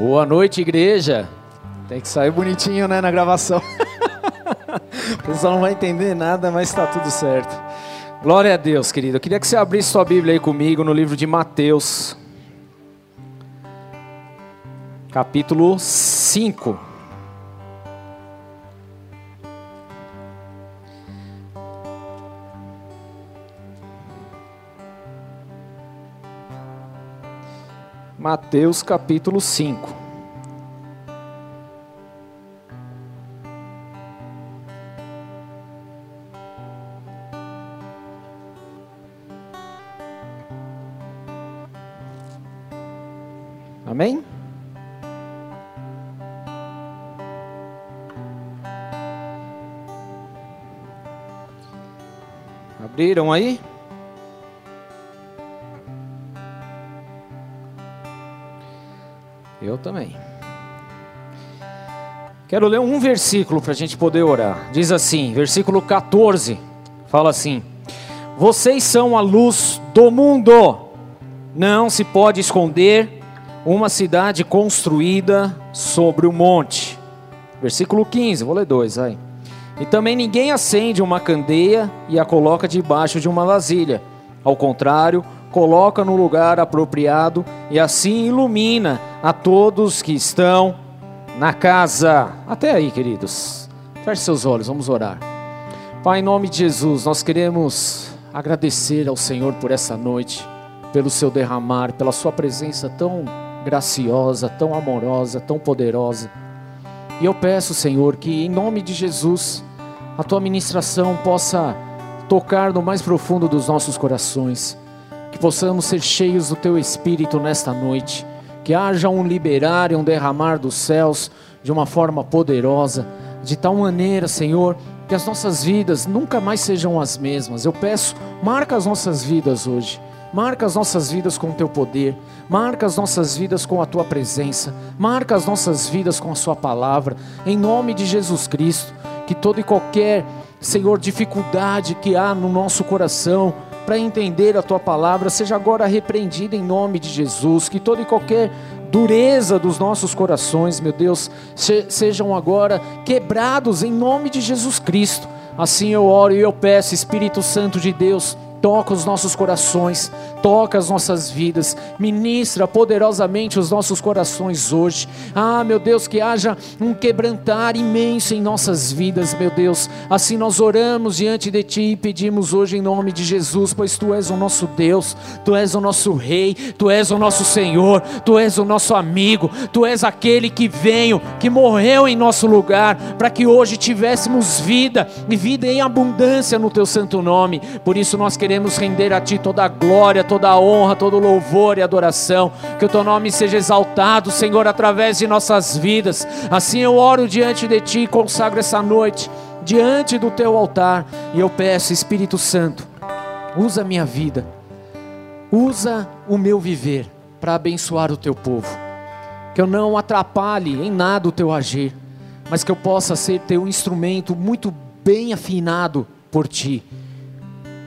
Boa noite, igreja. Tem que sair bonitinho, né, na gravação. o pessoal não vai entender nada, mas está tudo certo. Glória a Deus, querido. Eu queria que você abrisse sua Bíblia aí comigo no livro de Mateus, capítulo 5. Mateus capítulo 5. Amém? Abriram aí? Também. Quero ler um versículo para a gente poder orar. Diz assim, versículo 14, fala assim: Vocês são a luz do mundo, não se pode esconder uma cidade construída sobre o monte. Versículo 15, vou ler dois aí. E também ninguém acende uma candeia e a coloca debaixo de uma vasilha. Ao contrário, coloca no lugar apropriado e assim ilumina a todos que estão na casa. Até aí, queridos. Feche seus olhos, vamos orar. Pai, em nome de Jesus, nós queremos agradecer ao Senhor por essa noite, pelo seu derramar, pela sua presença tão graciosa, tão amorosa, tão poderosa. E eu peço, Senhor, que em nome de Jesus, a tua ministração possa tocar no mais profundo dos nossos corações que possamos ser cheios do Teu Espírito nesta noite, que haja um liberar e um derramar dos céus de uma forma poderosa, de tal maneira, Senhor, que as nossas vidas nunca mais sejam as mesmas. Eu peço, marca as nossas vidas hoje. Marca as nossas vidas com o teu poder, marca as nossas vidas com a tua presença, marca as nossas vidas com a sua palavra, em nome de Jesus Cristo. Que toda e qualquer, Senhor, dificuldade que há no nosso coração, para entender a tua palavra seja agora repreendida em nome de Jesus, que toda e qualquer dureza dos nossos corações, meu Deus, se, sejam agora quebrados em nome de Jesus Cristo. Assim eu oro e eu peço, Espírito Santo de Deus, toca os nossos corações, toca as nossas vidas, ministra poderosamente os nossos corações hoje. Ah, meu Deus, que haja um quebrantar imenso em nossas vidas, meu Deus. Assim nós oramos diante de Ti e pedimos hoje em nome de Jesus, pois Tu és o nosso Deus, Tu és o nosso Rei, Tu és o nosso Senhor, Tu és o nosso amigo, Tu és aquele que veio, que morreu em nosso lugar, para que hoje tivéssemos vida e vida em abundância no Teu santo nome. Por isso nós queremos queremos render a Ti toda a glória, toda a honra, todo o louvor e adoração. Que o Teu nome seja exaltado, Senhor, através de nossas vidas. Assim eu oro diante de Ti e consagro essa noite diante do Teu altar. E eu peço, Espírito Santo, usa a minha vida, usa o meu viver para abençoar o Teu povo. Que eu não atrapalhe em nada o Teu agir, mas que eu possa ser Teu instrumento muito bem afinado por Ti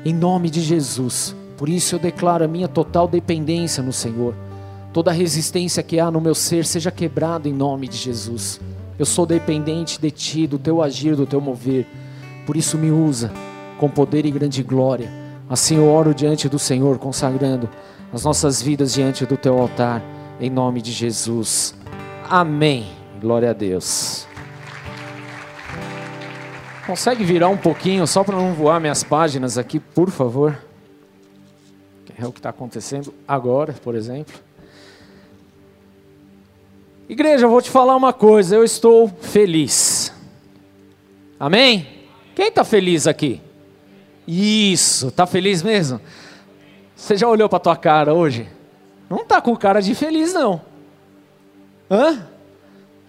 em nome de Jesus. Por isso eu declaro a minha total dependência no Senhor. Toda resistência que há no meu ser seja quebrada em nome de Jesus. Eu sou dependente de Ti, do Teu agir, do Teu mover. Por isso me usa com poder e grande glória. Assim eu oro diante do Senhor, consagrando as nossas vidas diante do Teu altar, em nome de Jesus. Amém. Glória a Deus. Consegue virar um pouquinho só para não voar minhas páginas aqui, por favor? É o que está acontecendo agora, por exemplo. Igreja, eu vou te falar uma coisa, eu estou feliz. Amém? Quem está feliz aqui? Isso, está feliz mesmo? Você já olhou para tua cara hoje? Não está com cara de feliz não. Hã?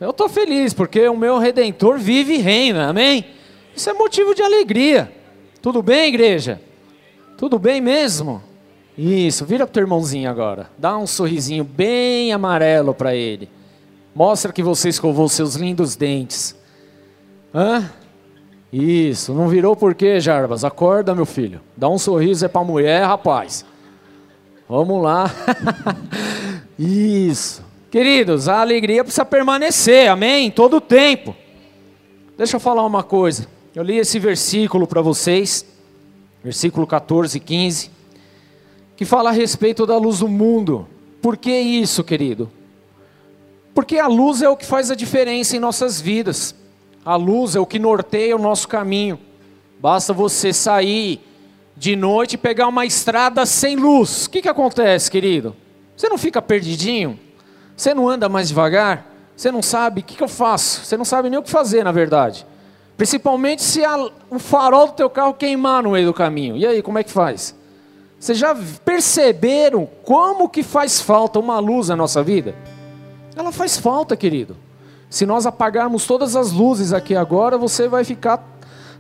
Eu estou feliz porque o meu Redentor vive e reina, amém? Isso é motivo de alegria. Tudo bem, igreja? Tudo bem mesmo? Isso, vira pro teu irmãozinho agora. Dá um sorrisinho bem amarelo para ele. Mostra que você escovou seus lindos dentes. Hã? Isso, não virou por quê, Jarbas? Acorda, meu filho. Dá um sorriso é pra mulher, rapaz. Vamos lá. Isso. Queridos, a alegria precisa permanecer, amém? Todo o tempo. Deixa eu falar uma coisa. Eu li esse versículo para vocês, versículo 14 e 15, que fala a respeito da luz do mundo. Por que isso, querido? Porque a luz é o que faz a diferença em nossas vidas. A luz é o que norteia o nosso caminho. Basta você sair de noite e pegar uma estrada sem luz. O que, que acontece, querido? Você não fica perdidinho? Você não anda mais devagar? Você não sabe o que, que eu faço? Você não sabe nem o que fazer, na verdade. Principalmente se a, o farol do teu carro queimar no meio do caminho. E aí, como é que faz? Vocês já perceberam como que faz falta uma luz na nossa vida? Ela faz falta, querido. Se nós apagarmos todas as luzes aqui agora, você vai ficar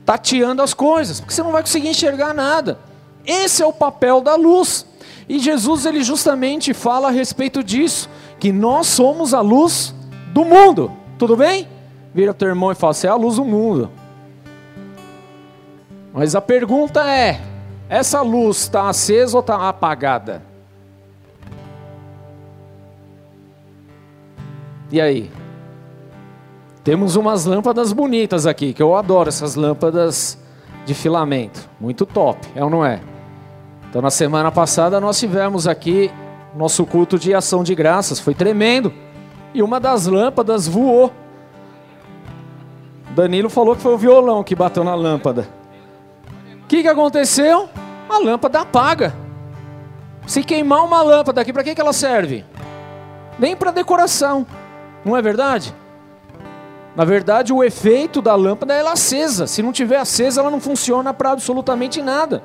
tateando as coisas, porque você não vai conseguir enxergar nada. Esse é o papel da luz. E Jesus ele justamente fala a respeito disso, que nós somos a luz do mundo. Tudo bem? Vira teu irmão e fala: "Você é a luz do mundo". Mas a pergunta é: essa luz está acesa ou está apagada? E aí? Temos umas lâmpadas bonitas aqui, que eu adoro essas lâmpadas de filamento. Muito top, é ou não é? Então, na semana passada, nós tivemos aqui nosso culto de ação de graças, foi tremendo. E uma das lâmpadas voou. Danilo falou que foi o violão que bateu na lâmpada. O que, que aconteceu? A lâmpada apaga. Se queimar uma lâmpada aqui, para que, que ela serve? Nem para decoração. Não é verdade? Na verdade, o efeito da lâmpada é ela acesa. Se não tiver acesa, ela não funciona para absolutamente nada.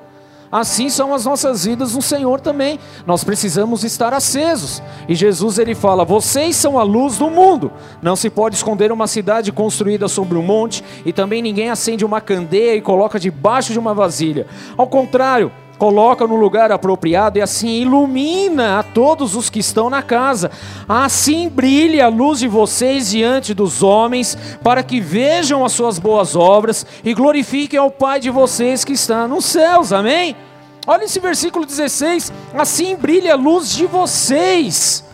Assim são as nossas vidas no Senhor também. Nós precisamos estar acesos. E Jesus ele fala: "Vocês são a luz do mundo. Não se pode esconder uma cidade construída sobre um monte, e também ninguém acende uma candeia e coloca debaixo de uma vasilha. Ao contrário, coloca no lugar apropriado e assim ilumina a todos os que estão na casa. Assim brilhe a luz de vocês diante dos homens, para que vejam as suas boas obras e glorifiquem ao Pai de vocês que está nos céus. Amém? Olha esse versículo 16: assim brilha a luz de vocês.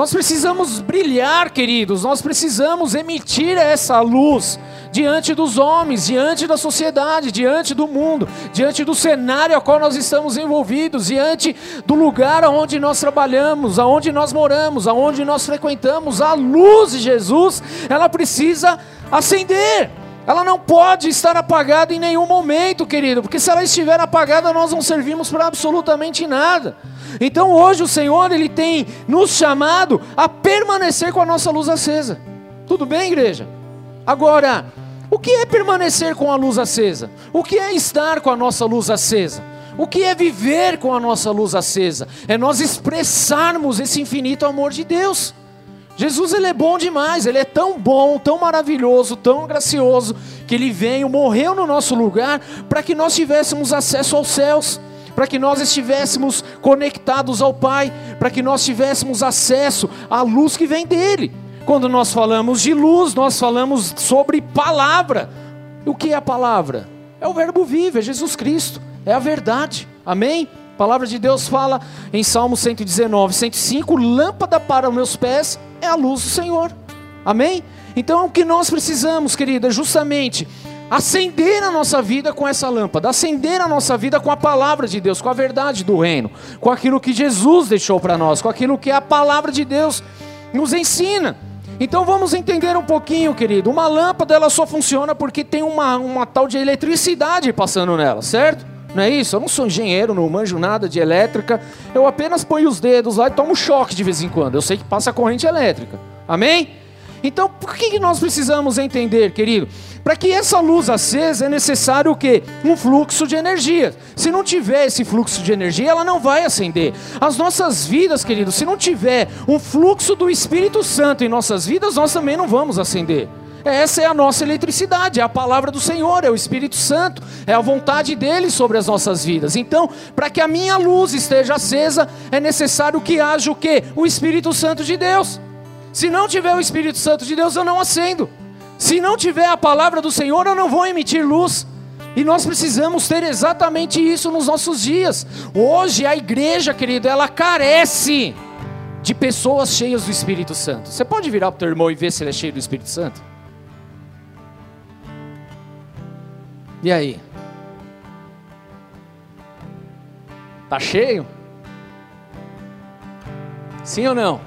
Nós precisamos brilhar, queridos, nós precisamos emitir essa luz diante dos homens, diante da sociedade, diante do mundo, diante do cenário ao qual nós estamos envolvidos, diante do lugar aonde nós trabalhamos, aonde nós moramos, aonde nós frequentamos. A luz de Jesus, ela precisa acender. Ela não pode estar apagada em nenhum momento, querido, porque se ela estiver apagada, nós não servimos para absolutamente nada. Então hoje o Senhor, Ele tem nos chamado a permanecer com a nossa luz acesa. Tudo bem, igreja? Agora, o que é permanecer com a luz acesa? O que é estar com a nossa luz acesa? O que é viver com a nossa luz acesa? É nós expressarmos esse infinito amor de Deus. Jesus ele é bom demais, ele é tão bom, tão maravilhoso, tão gracioso, que ele veio, morreu no nosso lugar para que nós tivéssemos acesso aos céus, para que nós estivéssemos conectados ao Pai, para que nós tivéssemos acesso à luz que vem dele. Quando nós falamos de luz, nós falamos sobre palavra. O que é a palavra? É o verbo vivo, é Jesus Cristo, é a verdade. Amém? Palavra de Deus fala em Salmo 119, 105: lâmpada para os meus pés é a luz do Senhor. Amém? Então o que nós precisamos, querida, é justamente acender a nossa vida com essa lâmpada, acender a nossa vida com a palavra de Deus, com a verdade do reino, com aquilo que Jesus deixou para nós, com aquilo que a palavra de Deus nos ensina. Então vamos entender um pouquinho, querido. Uma lâmpada ela só funciona porque tem uma, uma tal de eletricidade passando nela, certo? Não é isso? Eu não sou engenheiro, não manjo nada de elétrica. Eu apenas ponho os dedos lá e tomo choque de vez em quando. Eu sei que passa corrente elétrica. Amém? Então, por que nós precisamos entender, querido? Para que essa luz acesa é necessário o quê? Um fluxo de energia. Se não tiver esse fluxo de energia, ela não vai acender. As nossas vidas, querido, se não tiver um fluxo do Espírito Santo em nossas vidas, nós também não vamos acender. Essa é a nossa eletricidade, é a palavra do Senhor, é o Espírito Santo, é a vontade dele sobre as nossas vidas. Então, para que a minha luz esteja acesa, é necessário que haja o quê? O Espírito Santo de Deus. Se não tiver o Espírito Santo de Deus, eu não acendo. Se não tiver a palavra do Senhor, eu não vou emitir luz. E nós precisamos ter exatamente isso nos nossos dias. Hoje a igreja, querido, ela carece de pessoas cheias do Espírito Santo. Você pode virar para o teu irmão e ver se ele é cheio do Espírito Santo? E aí? Tá cheio? Sim ou não?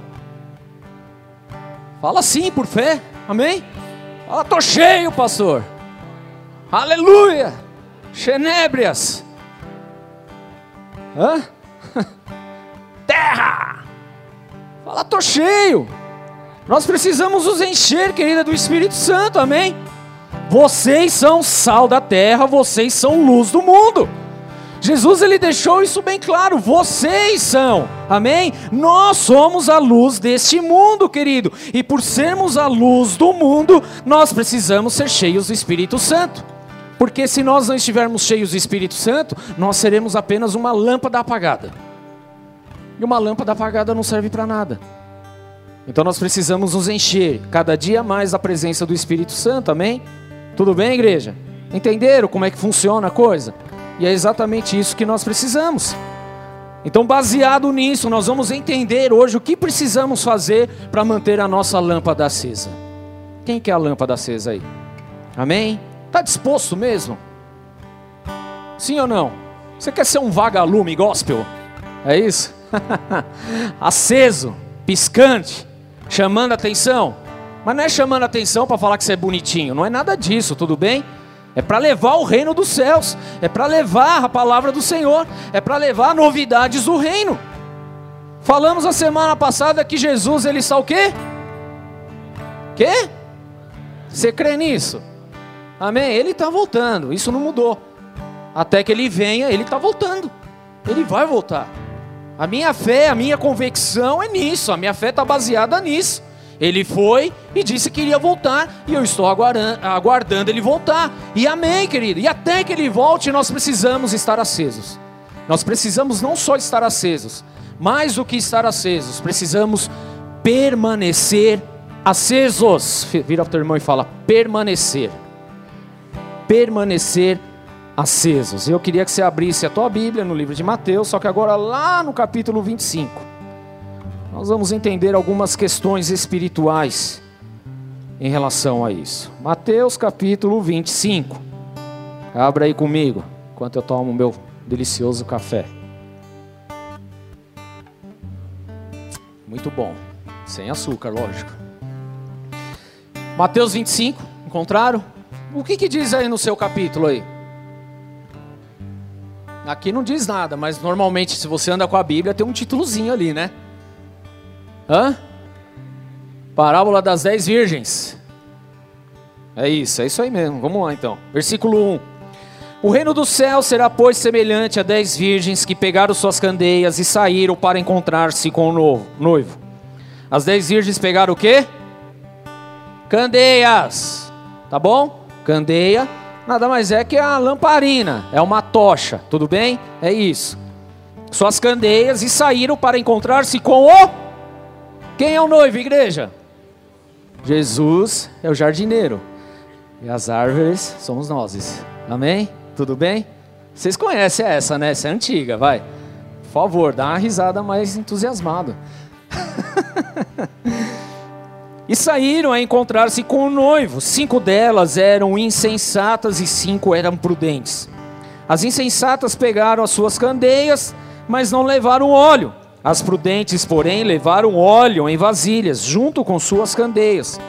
Fala sim, por fé. Amém? Fala, tô cheio, pastor. Aleluia. Xenébrias. Hã? Terra. Fala, tô cheio. Nós precisamos nos encher, querida, do Espírito Santo. Amém? Vocês são sal da terra, vocês são luz do mundo. Jesus ele deixou isso bem claro, vocês são, amém? Nós somos a luz deste mundo, querido, e por sermos a luz do mundo, nós precisamos ser cheios do Espírito Santo, porque se nós não estivermos cheios do Espírito Santo, nós seremos apenas uma lâmpada apagada, e uma lâmpada apagada não serve para nada. Então nós precisamos nos encher cada dia mais da presença do Espírito Santo, amém? Tudo bem, igreja? Entenderam como é que funciona a coisa? E é exatamente isso que nós precisamos. Então, baseado nisso, nós vamos entender hoje o que precisamos fazer para manter a nossa lâmpada acesa. Quem quer a lâmpada acesa aí? Amém? Está disposto mesmo? Sim ou não? Você quer ser um vagalume gospel? É isso? Aceso, piscante, chamando atenção. Mas não é chamando atenção para falar que você é bonitinho, não é nada disso, tudo bem? É para levar o reino dos céus, é para levar a palavra do Senhor, é para levar novidades do reino. Falamos a semana passada que Jesus ele está o quê? Quê? Você crê nisso? Amém? Ele está voltando, isso não mudou. Até que ele venha, ele está voltando. Ele vai voltar. A minha fé, a minha convicção é nisso, a minha fé está baseada nisso. Ele foi e disse que iria voltar, e eu estou aguardando, ele voltar. E amém, querido. E até que ele volte, nós precisamos estar acesos. Nós precisamos não só estar acesos, mais do que estar acesos, precisamos permanecer acesos. Vira para o teu irmão e fala: permanecer. Permanecer acesos. Eu queria que você abrisse a tua Bíblia no livro de Mateus, só que agora lá no capítulo 25 nós vamos entender algumas questões espirituais em relação a isso. Mateus capítulo 25. Abra aí comigo, enquanto eu tomo meu delicioso café. Muito bom, sem açúcar, lógico. Mateus 25, encontraram? O que, que diz aí no seu capítulo aí? Aqui não diz nada, mas normalmente se você anda com a Bíblia tem um títulozinho ali, né? Hã? Parábola das dez virgens. É isso, é isso aí mesmo. Vamos lá então. Versículo 1. O reino do céu será, pois, semelhante a dez virgens que pegaram suas candeias e saíram para encontrar-se com o noivo. As dez virgens pegaram o quê? Candeias. Tá bom? Candeia nada mais é que a lamparina, é uma tocha, tudo bem? É isso. Suas candeias e saíram para encontrar-se com o quem é o noivo, igreja? Jesus é o jardineiro. E as árvores somos nós. Amém? Tudo bem? Vocês conhecem essa, né? Essa é antiga, vai. Por favor, dá uma risada mais entusiasmada. e saíram a encontrar-se com o noivo. Cinco delas eram insensatas e cinco eram prudentes. As insensatas pegaram as suas candeias, mas não levaram óleo. As prudentes, porém, levaram óleo em vasilhas, junto com suas candeias.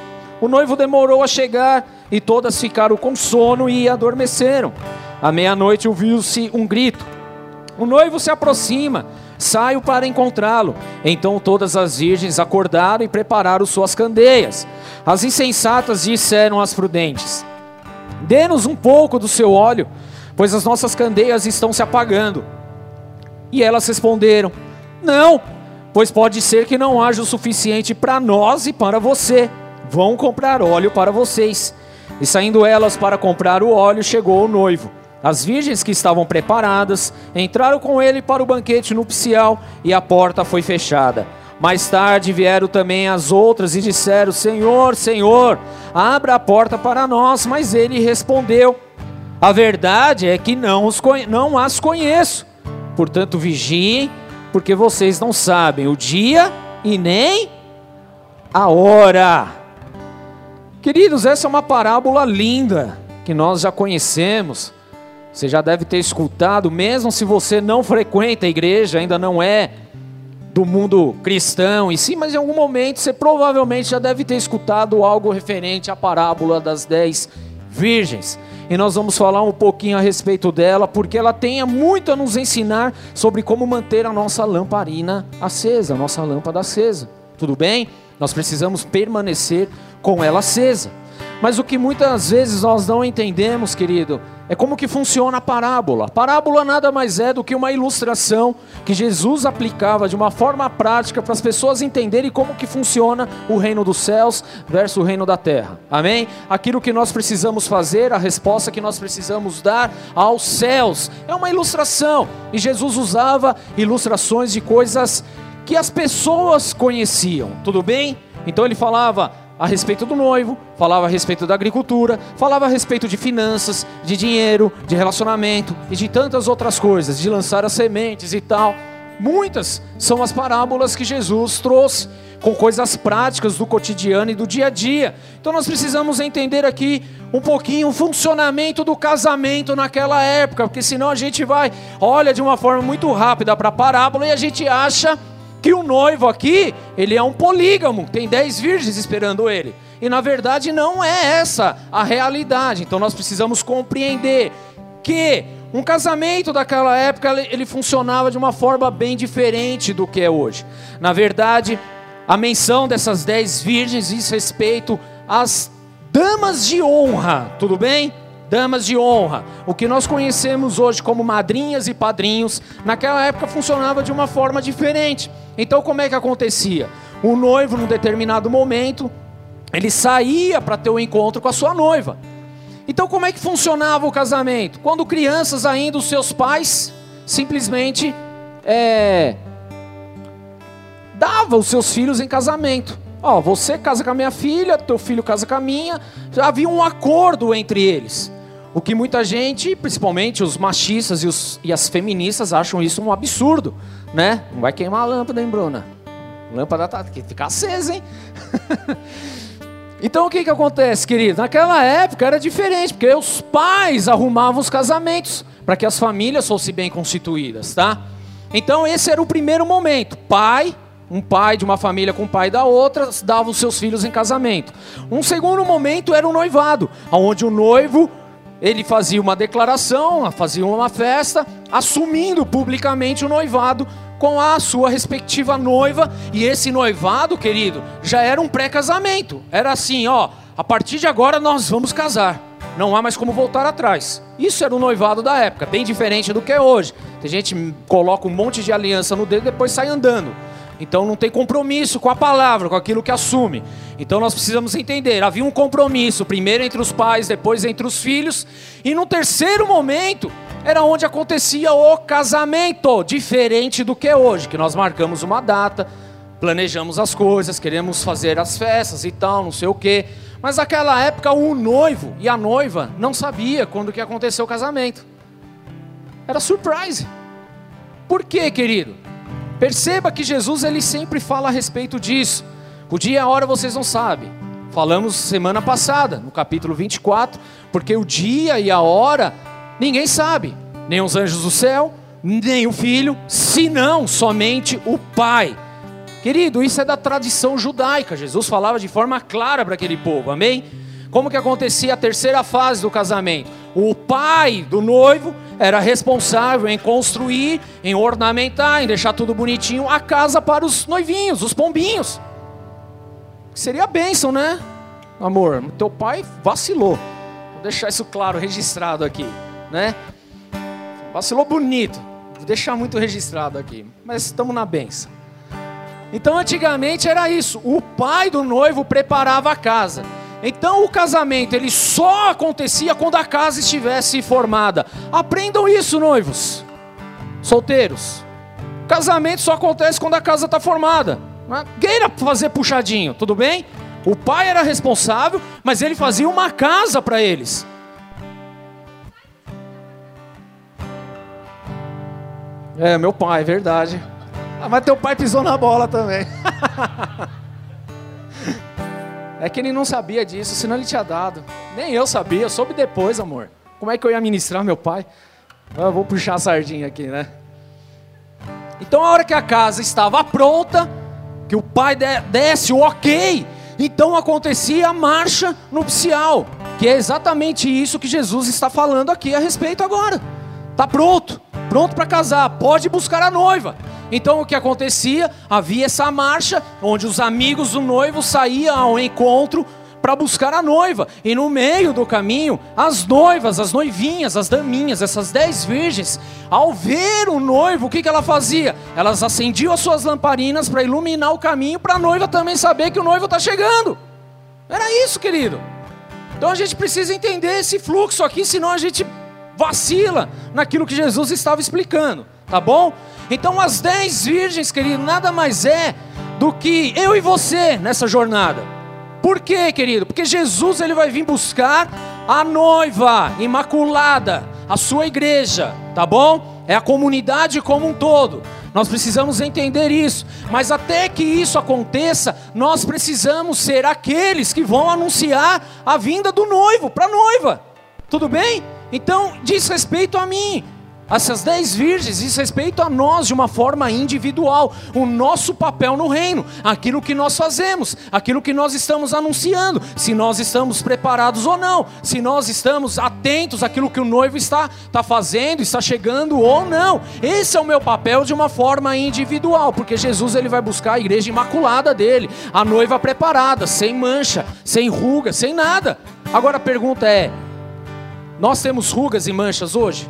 O noivo demorou a chegar e todas ficaram com sono e adormeceram. À meia-noite ouviu-se um grito. O noivo se aproxima, saio para encontrá-lo. Então todas as virgens acordaram e prepararam suas candeias. As insensatas disseram às prudentes: Dê-nos um pouco do seu óleo, pois as nossas candeias estão se apagando. E elas responderam: não, pois pode ser que não haja o suficiente para nós e para você. Vão comprar óleo para vocês. E saindo elas para comprar o óleo, chegou o noivo. As virgens que estavam preparadas entraram com ele para o banquete nupcial e a porta foi fechada. Mais tarde vieram também as outras e disseram: Senhor, Senhor, abra a porta para nós. Mas ele respondeu: A verdade é que não, não as conheço. Portanto, vigiem porque vocês não sabem o dia e nem a hora. Queridos, essa é uma parábola linda que nós já conhecemos. Você já deve ter escutado, mesmo se você não frequenta a igreja, ainda não é do mundo cristão em si, mas em algum momento você provavelmente já deve ter escutado algo referente à parábola das dez virgens. E nós vamos falar um pouquinho a respeito dela, porque ela tem muito a nos ensinar sobre como manter a nossa lamparina acesa, a nossa lâmpada acesa. Tudo bem? Nós precisamos permanecer com ela acesa. Mas o que muitas vezes nós não entendemos, querido, é como que funciona a parábola. Parábola nada mais é do que uma ilustração que Jesus aplicava de uma forma prática para as pessoas entenderem como que funciona o reino dos céus versus o reino da terra. Amém? Aquilo que nós precisamos fazer, a resposta que nós precisamos dar aos céus. É uma ilustração. E Jesus usava ilustrações de coisas que as pessoas conheciam. Tudo bem? Então ele falava a respeito do noivo, falava a respeito da agricultura, falava a respeito de finanças, de dinheiro, de relacionamento e de tantas outras coisas, de lançar as sementes e tal. Muitas são as parábolas que Jesus trouxe com coisas práticas do cotidiano e do dia a dia. Então nós precisamos entender aqui um pouquinho o funcionamento do casamento naquela época, porque senão a gente vai, olha de uma forma muito rápida para a parábola e a gente acha que o noivo aqui, ele é um polígamo, tem dez virgens esperando ele. E na verdade não é essa a realidade. Então nós precisamos compreender que um casamento daquela época ele funcionava de uma forma bem diferente do que é hoje. Na verdade, a menção dessas dez virgens diz respeito às damas de honra, tudo bem? Damas de honra. O que nós conhecemos hoje como madrinhas e padrinhos, naquela época funcionava de uma forma diferente. Então, como é que acontecia? O noivo, num determinado momento, ele saía para ter o um encontro com a sua noiva. Então, como é que funcionava o casamento? Quando crianças ainda, os seus pais simplesmente é, davam os seus filhos em casamento. Ó, oh, você casa com a minha filha, teu filho casa com a minha. Já havia um acordo entre eles. O que muita gente, principalmente os machistas e, os, e as feministas, acham isso um absurdo, né? Não vai queimar a lâmpada, hein, Bruna? Lâmpada tá, que ficar acesa, hein? então o que que acontece, querido? Naquela época era diferente, porque os pais arrumavam os casamentos para que as famílias fossem bem constituídas, tá? Então esse era o primeiro momento. Pai, um pai de uma família com o pai da outra, dava os seus filhos em casamento. Um segundo momento era o noivado, onde o noivo ele fazia uma declaração, fazia uma festa, assumindo publicamente o noivado com a sua respectiva noiva, e esse noivado, querido, já era um pré-casamento. Era assim, ó, a partir de agora nós vamos casar. Não há mais como voltar atrás. Isso era o noivado da época, bem diferente do que é hoje. Tem gente que coloca um monte de aliança no dedo e depois sai andando. Então não tem compromisso com a palavra, com aquilo que assume. Então nós precisamos entender: havia um compromisso, primeiro entre os pais, depois entre os filhos, e no terceiro momento era onde acontecia o casamento, diferente do que é hoje, que nós marcamos uma data, planejamos as coisas, queremos fazer as festas e tal, não sei o quê. Mas naquela época o noivo e a noiva não sabia quando que aconteceu o casamento. Era surprise. Por quê, querido? Perceba que Jesus ele sempre fala a respeito disso. O dia e a hora vocês não sabem. Falamos semana passada, no capítulo 24, porque o dia e a hora ninguém sabe, nem os anjos do céu, nem o filho, senão somente o Pai. Querido, isso é da tradição judaica. Jesus falava de forma clara para aquele povo, amém? Como que acontecia a terceira fase do casamento? O pai do noivo era responsável em construir, em ornamentar, em deixar tudo bonitinho a casa para os noivinhos, os pombinhos. Seria bênção, né? Amor, teu pai vacilou. Vou deixar isso claro, registrado aqui, né? Vacilou bonito. Vou deixar muito registrado aqui. Mas estamos na bênção. Então, antigamente era isso. O pai do noivo preparava a casa. Então o casamento ele só acontecia quando a casa estivesse formada. Aprendam isso, noivos, solteiros. Casamento só acontece quando a casa está formada. Queira fazer puxadinho, tudo bem? O pai era responsável, mas ele fazia uma casa para eles. É, meu pai, é verdade. Ah, mas teu pai pisou na bola também. é que ele não sabia disso, senão ele tinha dado. Nem eu sabia, eu soube depois, amor. Como é que eu ia ministrar meu pai? Eu vou puxar a sardinha aqui, né? Então, a hora que a casa estava pronta, que o pai desse o ok, então acontecia a marcha nupcial, que é exatamente isso que Jesus está falando aqui a respeito agora. Está pronto, pronto para casar, pode buscar a noiva. Então o que acontecia? Havia essa marcha onde os amigos do noivo saíam ao encontro para buscar a noiva. E no meio do caminho, as noivas, as noivinhas, as daminhas, essas dez virgens, ao ver o noivo, o que, que ela fazia? Elas acendiam as suas lamparinas para iluminar o caminho, para a noiva também saber que o noivo está chegando. Era isso, querido. Então a gente precisa entender esse fluxo aqui, senão a gente vacila naquilo que Jesus estava explicando, tá bom? Então as dez virgens, querido, nada mais é do que eu e você nessa jornada. Por quê, querido? Porque Jesus ele vai vir buscar a noiva imaculada, a sua igreja, tá bom? É a comunidade como um todo. Nós precisamos entender isso. Mas até que isso aconteça, nós precisamos ser aqueles que vão anunciar a vinda do noivo para a noiva. Tudo bem? Então, diz respeito a mim essas dez virgens diz respeito a nós de uma forma individual, o nosso papel no reino, aquilo que nós fazemos, aquilo que nós estamos anunciando, se nós estamos preparados ou não, se nós estamos atentos àquilo que o noivo está, está fazendo, está chegando ou não. Esse é o meu papel de uma forma individual, porque Jesus ele vai buscar a igreja imaculada dele, a noiva preparada, sem mancha, sem ruga, sem nada. Agora a pergunta é: nós temos rugas e manchas hoje?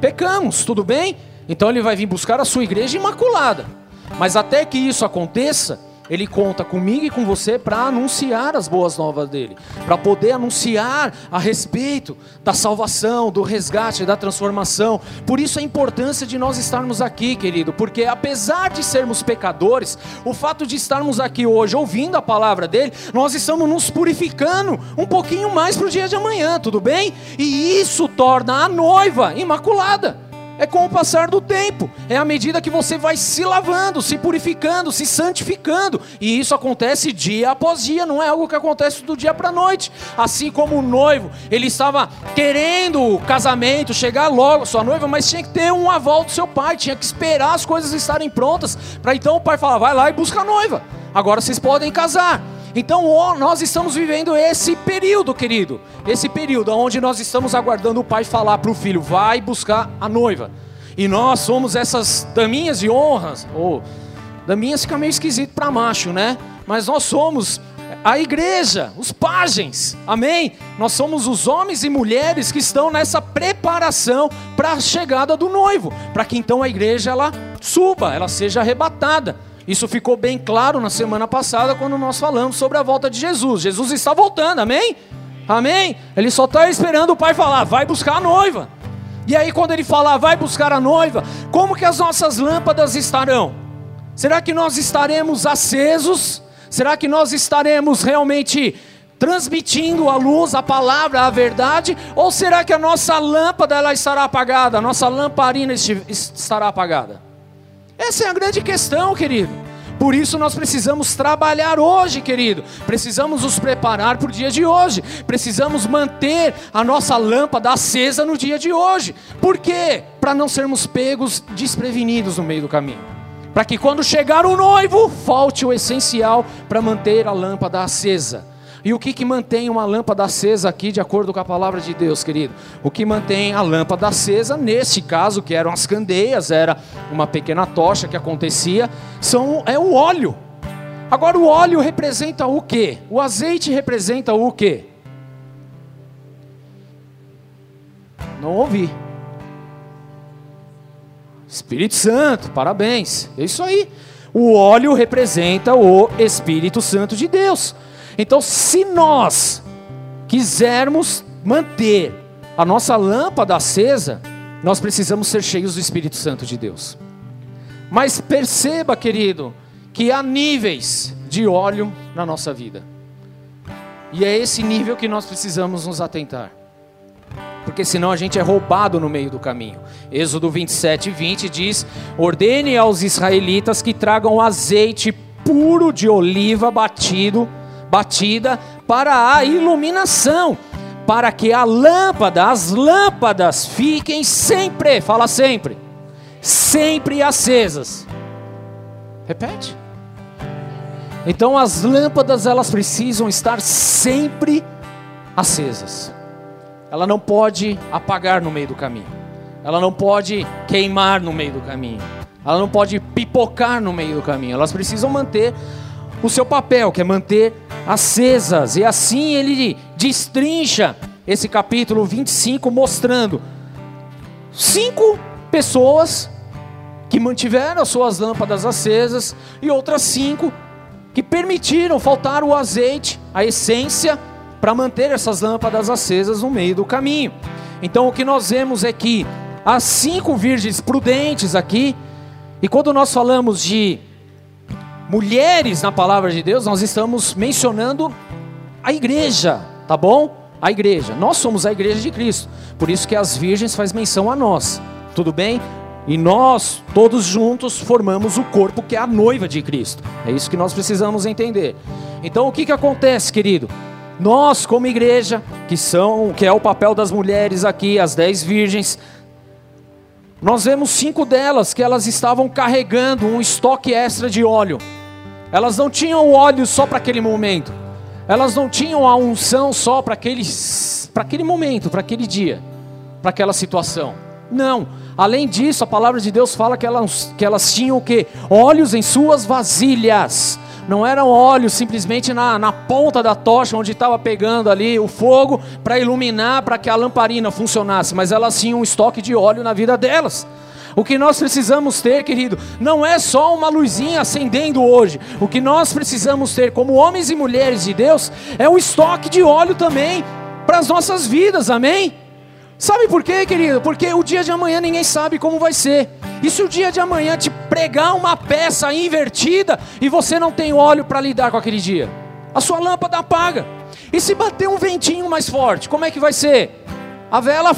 Pecamos, tudo bem? Então ele vai vir buscar a sua igreja imaculada. Mas até que isso aconteça, ele conta comigo e com você para anunciar as boas novas dele, para poder anunciar a respeito da salvação, do resgate, da transformação. Por isso a importância de nós estarmos aqui, querido, porque apesar de sermos pecadores, o fato de estarmos aqui hoje ouvindo a palavra dele, nós estamos nos purificando um pouquinho mais para o dia de amanhã, tudo bem? E isso torna a noiva imaculada é com o passar do tempo, é à medida que você vai se lavando, se purificando, se santificando, e isso acontece dia após dia, não é algo que acontece do dia para a noite. Assim como o noivo, ele estava querendo o casamento, chegar logo, sua noiva, mas tinha que ter um aval do seu pai, tinha que esperar as coisas estarem prontas, para então o pai falar: vai lá e busca a noiva, agora vocês podem casar. Então nós estamos vivendo esse período, querido. Esse período onde nós estamos aguardando o pai falar para o filho: vai buscar a noiva. E nós somos essas daminhas de honras. Ou daminhas fica meio esquisito para macho, né? Mas nós somos a igreja, os pajens, amém? Nós somos os homens e mulheres que estão nessa preparação para a chegada do noivo, para que então a igreja ela suba, ela seja arrebatada. Isso ficou bem claro na semana passada quando nós falamos sobre a volta de Jesus. Jesus está voltando, amém? Amém? Ele só está esperando o pai falar, vai buscar a noiva. E aí, quando ele falar, vai buscar a noiva, como que as nossas lâmpadas estarão? Será que nós estaremos acesos? Será que nós estaremos realmente transmitindo a luz, a palavra, a verdade? Ou será que a nossa lâmpada ela estará apagada, a nossa lamparina estará apagada? Essa é a grande questão, querido. Por isso nós precisamos trabalhar hoje, querido. Precisamos nos preparar para o dia de hoje. Precisamos manter a nossa lâmpada acesa no dia de hoje. Por quê? Para não sermos pegos desprevenidos no meio do caminho. Para que quando chegar o noivo, falte o essencial para manter a lâmpada acesa. E o que, que mantém uma lâmpada acesa aqui, de acordo com a palavra de Deus, querido? O que mantém a lâmpada acesa, nesse caso, que eram as candeias, era uma pequena tocha que acontecia, são, é o óleo. Agora, o óleo representa o que? O azeite representa o que? Não ouvi. Espírito Santo, parabéns. É isso aí. O óleo representa o Espírito Santo de Deus. Então, se nós quisermos manter a nossa lâmpada acesa, nós precisamos ser cheios do Espírito Santo de Deus. Mas perceba, querido, que há níveis de óleo na nossa vida. E é esse nível que nós precisamos nos atentar. porque senão a gente é roubado no meio do caminho. Êxodo 27, 20 diz: Ordene aos israelitas que tragam azeite puro de oliva batido, batida para a iluminação, para que a lâmpada, as lâmpadas fiquem sempre, fala sempre, sempre acesas. Repete. Então as lâmpadas elas precisam estar sempre acesas. Ela não pode apagar no meio do caminho. Ela não pode queimar no meio do caminho. Ela não pode pipocar no meio do caminho. Elas precisam manter o seu papel, que é manter acesas. E assim ele destrincha esse capítulo 25, mostrando cinco pessoas que mantiveram as suas lâmpadas acesas e outras cinco que permitiram faltar o azeite, a essência, para manter essas lâmpadas acesas no meio do caminho. Então o que nós vemos é que as cinco virgens prudentes aqui, e quando nós falamos de mulheres na palavra de Deus, nós estamos mencionando a igreja, tá bom? A igreja. Nós somos a igreja de Cristo. Por isso que as virgens faz menção a nós. Tudo bem? E nós, todos juntos, formamos o corpo que é a noiva de Cristo. É isso que nós precisamos entender. Então, o que, que acontece, querido? Nós, como igreja, que são, que é o papel das mulheres aqui, as dez virgens, nós vemos cinco delas que elas estavam carregando um estoque extra de óleo. Elas não tinham óleo só para aquele momento. Elas não tinham a unção só para aquele, para aquele momento, para aquele dia, para aquela situação. Não. Além disso, a palavra de Deus fala que elas, que elas tinham o que? Olhos em suas vasilhas. Não eram olhos simplesmente na, na ponta da tocha, onde estava pegando ali o fogo, para iluminar, para que a lamparina funcionasse, mas elas tinham um estoque de óleo na vida delas. O que nós precisamos ter, querido, não é só uma luzinha acendendo hoje. O que nós precisamos ter, como homens e mulheres de Deus, é um estoque de óleo também para as nossas vidas, amém? Sabe por quê, querido? Porque o dia de amanhã ninguém sabe como vai ser. E se o dia de amanhã te pregar uma peça invertida e você não tem óleo para lidar com aquele dia? A sua lâmpada apaga. E se bater um ventinho mais forte, como é que vai ser? A vela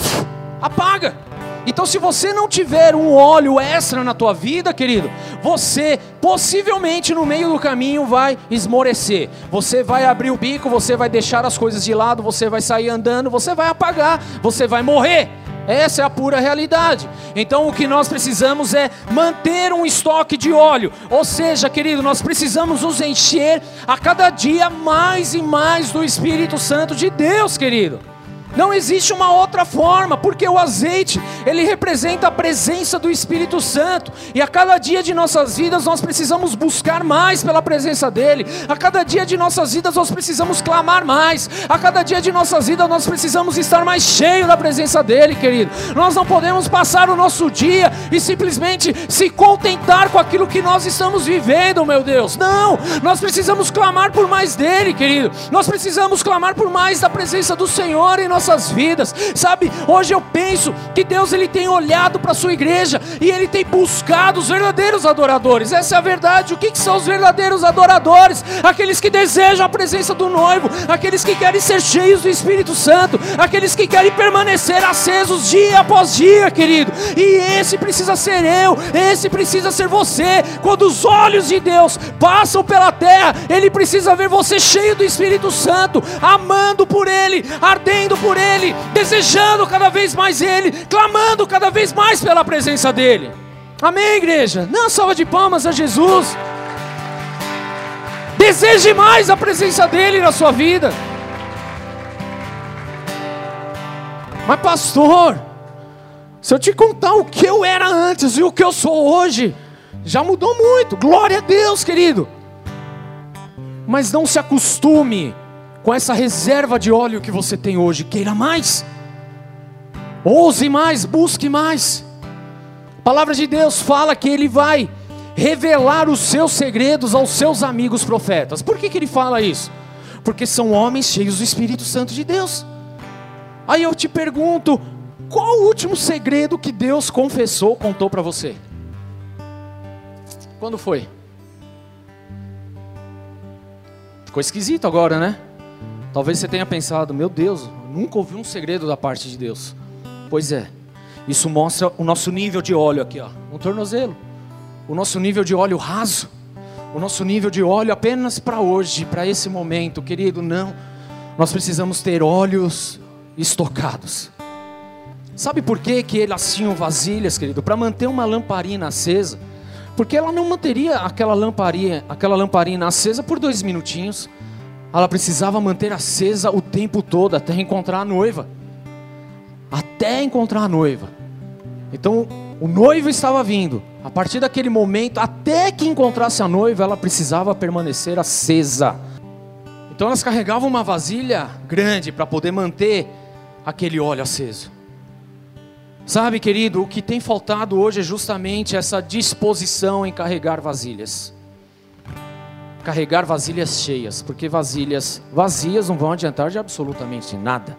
apaga. Então, se você não tiver um óleo extra na tua vida, querido, você possivelmente no meio do caminho vai esmorecer. Você vai abrir o bico, você vai deixar as coisas de lado, você vai sair andando, você vai apagar, você vai morrer. Essa é a pura realidade. Então o que nós precisamos é manter um estoque de óleo. Ou seja, querido, nós precisamos nos encher a cada dia mais e mais do Espírito Santo de Deus, querido. Não existe uma outra forma, porque o azeite, ele representa a presença do Espírito Santo, e a cada dia de nossas vidas nós precisamos buscar mais pela presença dele. A cada dia de nossas vidas nós precisamos clamar mais. A cada dia de nossas vidas nós precisamos estar mais cheio da presença dele, querido. Nós não podemos passar o nosso dia e simplesmente se contentar com aquilo que nós estamos vivendo, meu Deus. Não, nós precisamos clamar por mais dele, querido. Nós precisamos clamar por mais da presença do Senhor em nós nossas vidas. Sabe, hoje eu penso que Deus ele tem olhado para a sua igreja e ele tem buscado os verdadeiros adoradores. Essa é a verdade. O que, que são os verdadeiros adoradores? Aqueles que desejam a presença do noivo, aqueles que querem ser cheios do Espírito Santo, aqueles que querem permanecer acesos dia após dia, querido. E esse precisa ser eu, esse precisa ser você. Quando os olhos de Deus passam pela terra, ele precisa ver você cheio do Espírito Santo, amando por ele, ardendo por por Ele, desejando cada vez mais Ele, clamando cada vez mais pela presença dEle. Amém, igreja? Não salva de palmas a Jesus. Deseje mais a presença dEle na sua vida. Mas, pastor, se eu te contar o que eu era antes e o que eu sou hoje, já mudou muito. Glória a Deus, querido. Mas não se acostume com essa reserva de óleo que você tem hoje, queira mais, ouse mais, busque mais. A palavra de Deus fala que Ele vai revelar os seus segredos aos seus amigos profetas. Por que, que Ele fala isso? Porque são homens cheios do Espírito Santo de Deus. Aí eu te pergunto, qual o último segredo que Deus confessou, contou para você? Quando foi? Ficou esquisito agora, né? Talvez você tenha pensado, meu Deus, nunca ouvi um segredo da parte de Deus. Pois é. Isso mostra o nosso nível de óleo aqui, ó, no tornozelo. O nosso nível de óleo raso. O nosso nível de óleo apenas para hoje, para esse momento, querido, não. Nós precisamos ter óleos estocados. Sabe por que, que elas tinham vasilhas, querido? Para manter uma lamparina acesa. Porque ela não manteria aquela lamparina, aquela lamparina acesa por dois minutinhos. Ela precisava manter acesa o tempo todo até encontrar a noiva. Até encontrar a noiva. Então, o noivo estava vindo. A partir daquele momento, até que encontrasse a noiva, ela precisava permanecer acesa. Então, elas carregavam uma vasilha grande para poder manter aquele óleo aceso. Sabe, querido, o que tem faltado hoje é justamente essa disposição em carregar vasilhas carregar vasilhas cheias, porque vasilhas vazias não vão adiantar de absolutamente nada.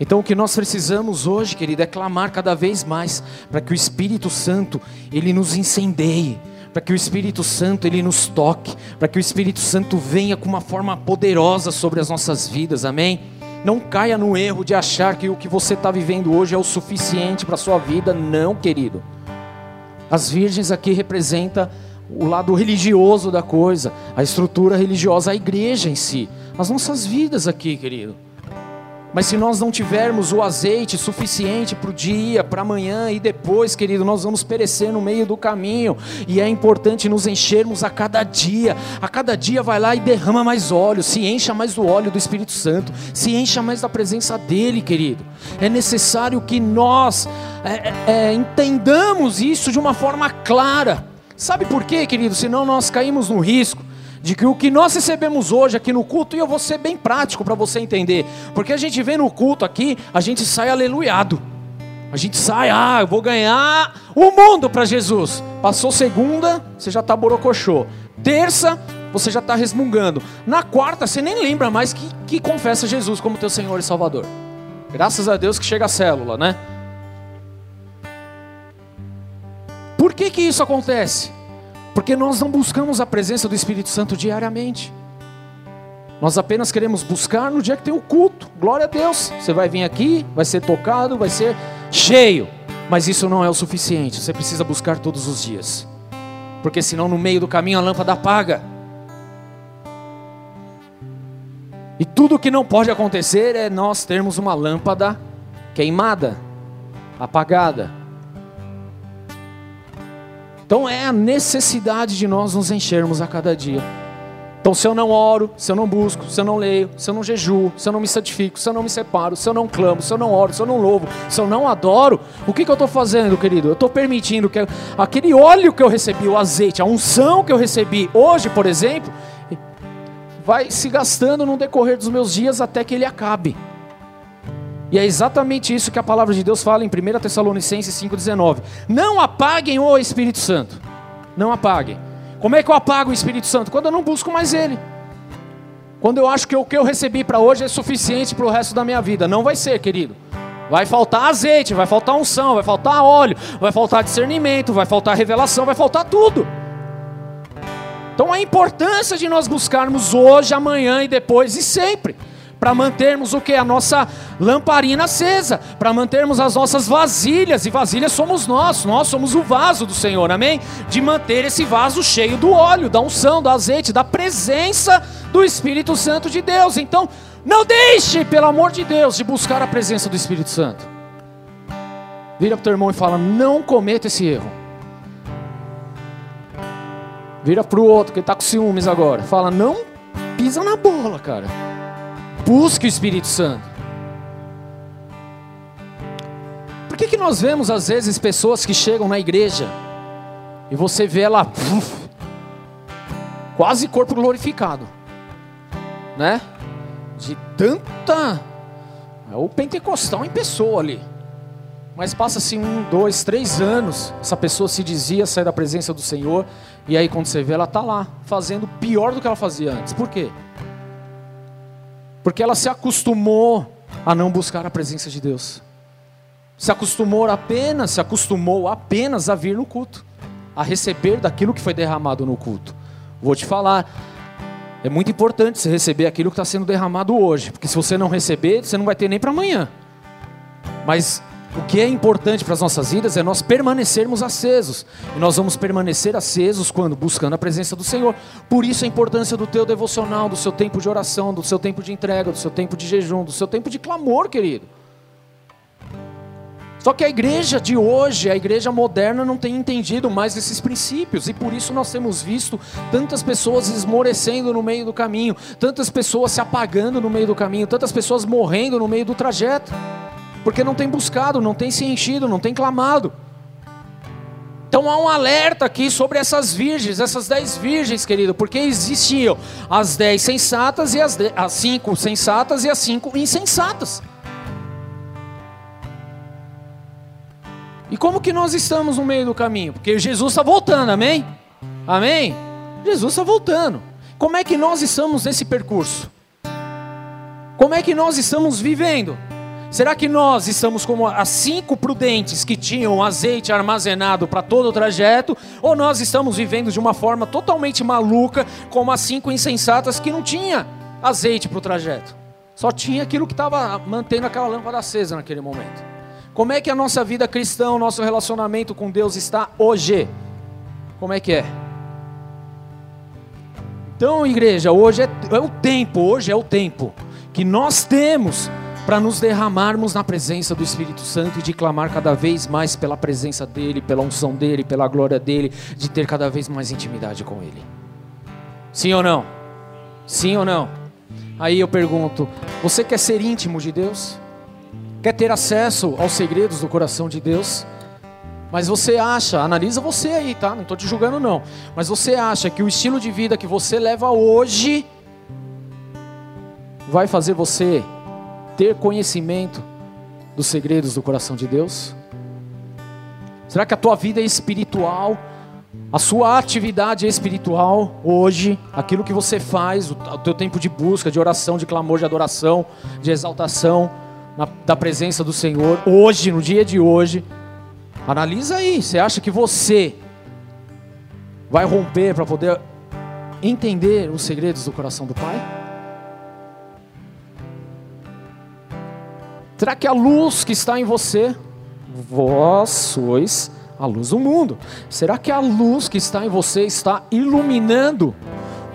Então o que nós precisamos hoje, querido, é clamar cada vez mais para que o Espírito Santo ele nos incendeie, para que o Espírito Santo ele nos toque, para que o Espírito Santo venha com uma forma poderosa sobre as nossas vidas. Amém? Não caia no erro de achar que o que você está vivendo hoje é o suficiente para a sua vida. Não, querido. As virgens aqui representam o lado religioso da coisa, a estrutura religiosa, a igreja em si, as nossas vidas aqui, querido. Mas se nós não tivermos o azeite suficiente para o dia, para amanhã e depois, querido, nós vamos perecer no meio do caminho. E é importante nos enchermos a cada dia. A cada dia vai lá e derrama mais óleo, se encha mais do óleo do Espírito Santo, se encha mais da presença dele, querido. É necessário que nós é, é, é entendamos isso de uma forma clara. Sabe por quê, querido? Senão nós caímos no risco de que o que nós recebemos hoje aqui no culto, e eu vou ser bem prático para você entender, porque a gente vem no culto aqui, a gente sai aleluiado. A gente sai, ah, eu vou ganhar o mundo para Jesus. Passou segunda, você já está borocochô. Terça, você já está resmungando. Na quarta, você nem lembra mais que, que confessa Jesus como teu Senhor e Salvador. Graças a Deus que chega a célula, né? Por que que isso acontece? Porque nós não buscamos a presença do Espírito Santo diariamente. Nós apenas queremos buscar no dia que tem o culto. Glória a Deus. Você vai vir aqui, vai ser tocado, vai ser cheio. Mas isso não é o suficiente. Você precisa buscar todos os dias. Porque senão no meio do caminho a lâmpada apaga. E tudo que não pode acontecer é nós termos uma lâmpada queimada, apagada. Então é a necessidade de nós nos enchermos a cada dia. Então, se eu não oro, se eu não busco, se eu não leio, se eu não jejuo, se eu não me santifico, se eu não me separo, se eu não clamo, se eu não oro, se eu não louvo, se eu não adoro, o que, que eu estou fazendo, querido? Eu estou permitindo que aquele óleo que eu recebi, o azeite, a unção que eu recebi hoje, por exemplo, vai se gastando no decorrer dos meus dias até que ele acabe. E é exatamente isso que a palavra de Deus fala em 1 Tessalonicenses 5,19. Não apaguem o Espírito Santo. Não apaguem. Como é que eu apago o Espírito Santo? Quando eu não busco mais Ele. Quando eu acho que o que eu recebi para hoje é suficiente para o resto da minha vida. Não vai ser, querido. Vai faltar azeite, vai faltar unção, vai faltar óleo, vai faltar discernimento, vai faltar revelação, vai faltar tudo. Então a importância de nós buscarmos hoje, amanhã e depois e sempre para mantermos o que? A nossa lamparina acesa, para mantermos as nossas vasilhas, e vasilhas somos nós, nós somos o vaso do Senhor, amém? De manter esse vaso cheio do óleo, da unção, do azeite, da presença do Espírito Santo de Deus. Então, não deixe, pelo amor de Deus, de buscar a presença do Espírito Santo. Vira para o teu irmão e fala: não cometa esse erro. Vira para o outro que está com ciúmes agora. Fala: não pisa na bola, cara. Busque o Espírito Santo. Por que, que nós vemos às vezes pessoas que chegam na igreja e você vê ela uf, quase corpo glorificado, né? De tanta. É o pentecostal em pessoa ali. Mas passa-se um, dois, três anos, essa pessoa se dizia sair da presença do Senhor, e aí quando você vê, ela está lá, fazendo pior do que ela fazia antes. Por quê? Porque ela se acostumou a não buscar a presença de Deus. Se acostumou apenas, se acostumou apenas a vir no culto, a receber daquilo que foi derramado no culto. Vou te falar, é muito importante você receber aquilo que está sendo derramado hoje, porque se você não receber, você não vai ter nem para amanhã. Mas o que é importante para as nossas vidas é nós permanecermos acesos. E nós vamos permanecer acesos quando? Buscando a presença do Senhor. Por isso a importância do teu devocional, do seu tempo de oração, do seu tempo de entrega, do seu tempo de jejum, do seu tempo de clamor, querido. Só que a igreja de hoje, a igreja moderna, não tem entendido mais esses princípios, e por isso nós temos visto tantas pessoas esmorecendo no meio do caminho, tantas pessoas se apagando no meio do caminho, tantas pessoas morrendo no meio do trajeto porque não tem buscado, não tem se enchido, não tem clamado. Então há um alerta aqui sobre essas virgens, essas dez virgens, querido, porque existiam as dez sensatas e as, de, as cinco sensatas e as cinco insensatas. E como que nós estamos no meio do caminho? Porque Jesus está voltando, amém? Amém? Jesus está voltando. Como é que nós estamos nesse percurso? Como é que nós estamos vivendo? Será que nós estamos como as cinco prudentes que tinham azeite armazenado para todo o trajeto? Ou nós estamos vivendo de uma forma totalmente maluca, como as cinco insensatas que não tinha azeite para o trajeto? Só tinha aquilo que estava mantendo aquela lâmpada acesa naquele momento. Como é que a nossa vida cristã, o nosso relacionamento com Deus está hoje? Como é que é? Então, igreja, hoje é, é o tempo, hoje é o tempo que nós temos para nos derramarmos na presença do Espírito Santo e de clamar cada vez mais pela presença dEle, pela unção dEle, pela glória dEle, de ter cada vez mais intimidade com Ele. Sim ou não? Sim ou não? Aí eu pergunto: você quer ser íntimo de Deus? Quer ter acesso aos segredos do coração de Deus? Mas você acha, analisa você aí, tá? Não estou te julgando não. Mas você acha que o estilo de vida que você leva hoje vai fazer você ter conhecimento dos segredos do coração de Deus? Será que a tua vida é espiritual? A sua atividade é espiritual hoje, aquilo que você faz, o, teu tempo de busca, de oração, de clamor, de adoração, de exaltação na, da presença do Senhor, hoje, no dia de hoje, analisa aí. Você acha que você vai romper para poder entender os segredos do coração do Pai? Será que a luz que está em você, vós sois a luz do mundo? Será que a luz que está em você está iluminando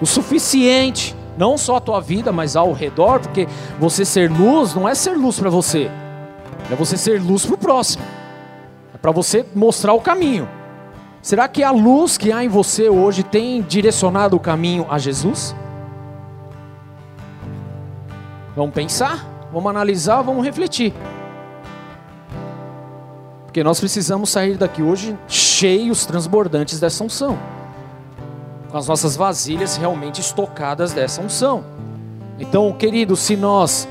o suficiente, não só a tua vida, mas ao redor? Porque você ser luz não é ser luz para você, é você ser luz para o próximo, é para você mostrar o caminho. Será que a luz que há em você hoje tem direcionado o caminho a Jesus? Vamos pensar? Vamos analisar, vamos refletir. Porque nós precisamos sair daqui hoje cheios, transbordantes dessa unção. Com as nossas vasilhas realmente estocadas dessa unção. Então, querido, se nós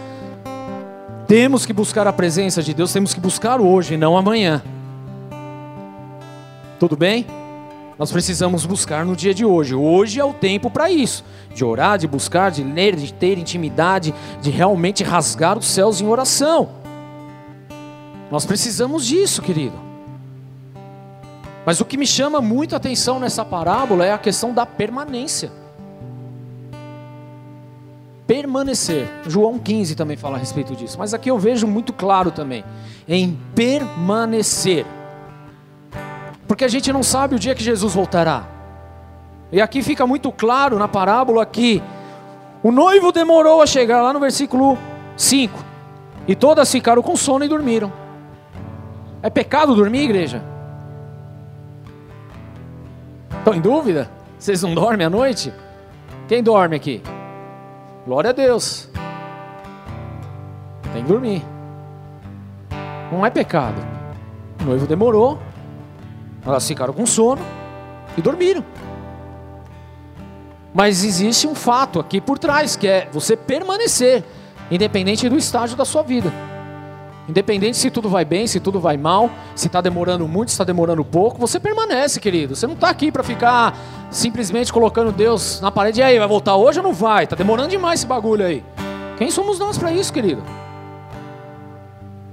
temos que buscar a presença de Deus, temos que buscar hoje, não amanhã. Tudo bem? Nós precisamos buscar no dia de hoje. Hoje é o tempo para isso. De orar, de buscar, de ler, de ter intimidade, de realmente rasgar os céus em oração. Nós precisamos disso, querido. Mas o que me chama muito a atenção nessa parábola é a questão da permanência. Permanecer. João 15 também fala a respeito disso. Mas aqui eu vejo muito claro também. Em permanecer. Porque a gente não sabe o dia que Jesus voltará. E aqui fica muito claro na parábola que o noivo demorou a chegar lá no versículo 5. E todas ficaram com sono e dormiram. É pecado dormir, igreja? Estão em dúvida? Vocês não dormem à noite? Quem dorme aqui? Glória a Deus. Tem que dormir. Não é pecado. O noivo demorou, elas ficaram com sono e dormiram. Mas existe um fato aqui por trás, que é você permanecer, independente do estágio da sua vida. Independente se tudo vai bem, se tudo vai mal, se está demorando muito, se está demorando pouco, você permanece, querido. Você não está aqui para ficar simplesmente colocando Deus na parede. E aí, vai voltar hoje ou não vai? Está demorando demais esse bagulho aí. Quem somos nós para isso, querido?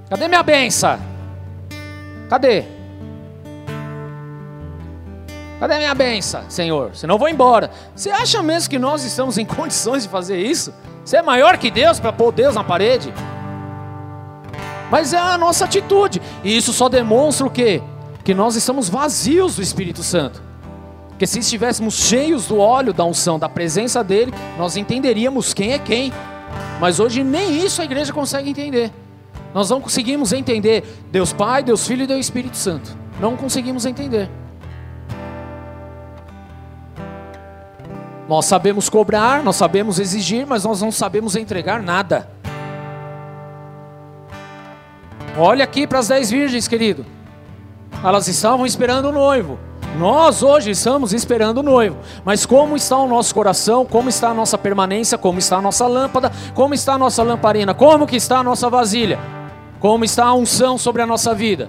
Cadê minha benção? Cadê? Cadê minha benção, Senhor? Senão eu vou embora. Você acha mesmo que nós estamos em condições de fazer isso? Você é maior que Deus para pôr Deus na parede? Mas é a nossa atitude. E isso só demonstra o quê? Que nós estamos vazios do Espírito Santo. Porque se estivéssemos cheios do óleo, da unção, da presença dele, nós entenderíamos quem é quem. Mas hoje nem isso a igreja consegue entender. Nós não conseguimos entender Deus Pai, Deus Filho e Deus Espírito Santo. Não conseguimos entender. Nós sabemos cobrar, nós sabemos exigir, mas nós não sabemos entregar nada. Olha aqui para as dez virgens, querido. Elas estavam esperando o noivo. Nós hoje estamos esperando o noivo. Mas como está o nosso coração? Como está a nossa permanência? Como está a nossa lâmpada? Como está a nossa lamparina? Como que está a nossa vasilha? Como está a unção sobre a nossa vida?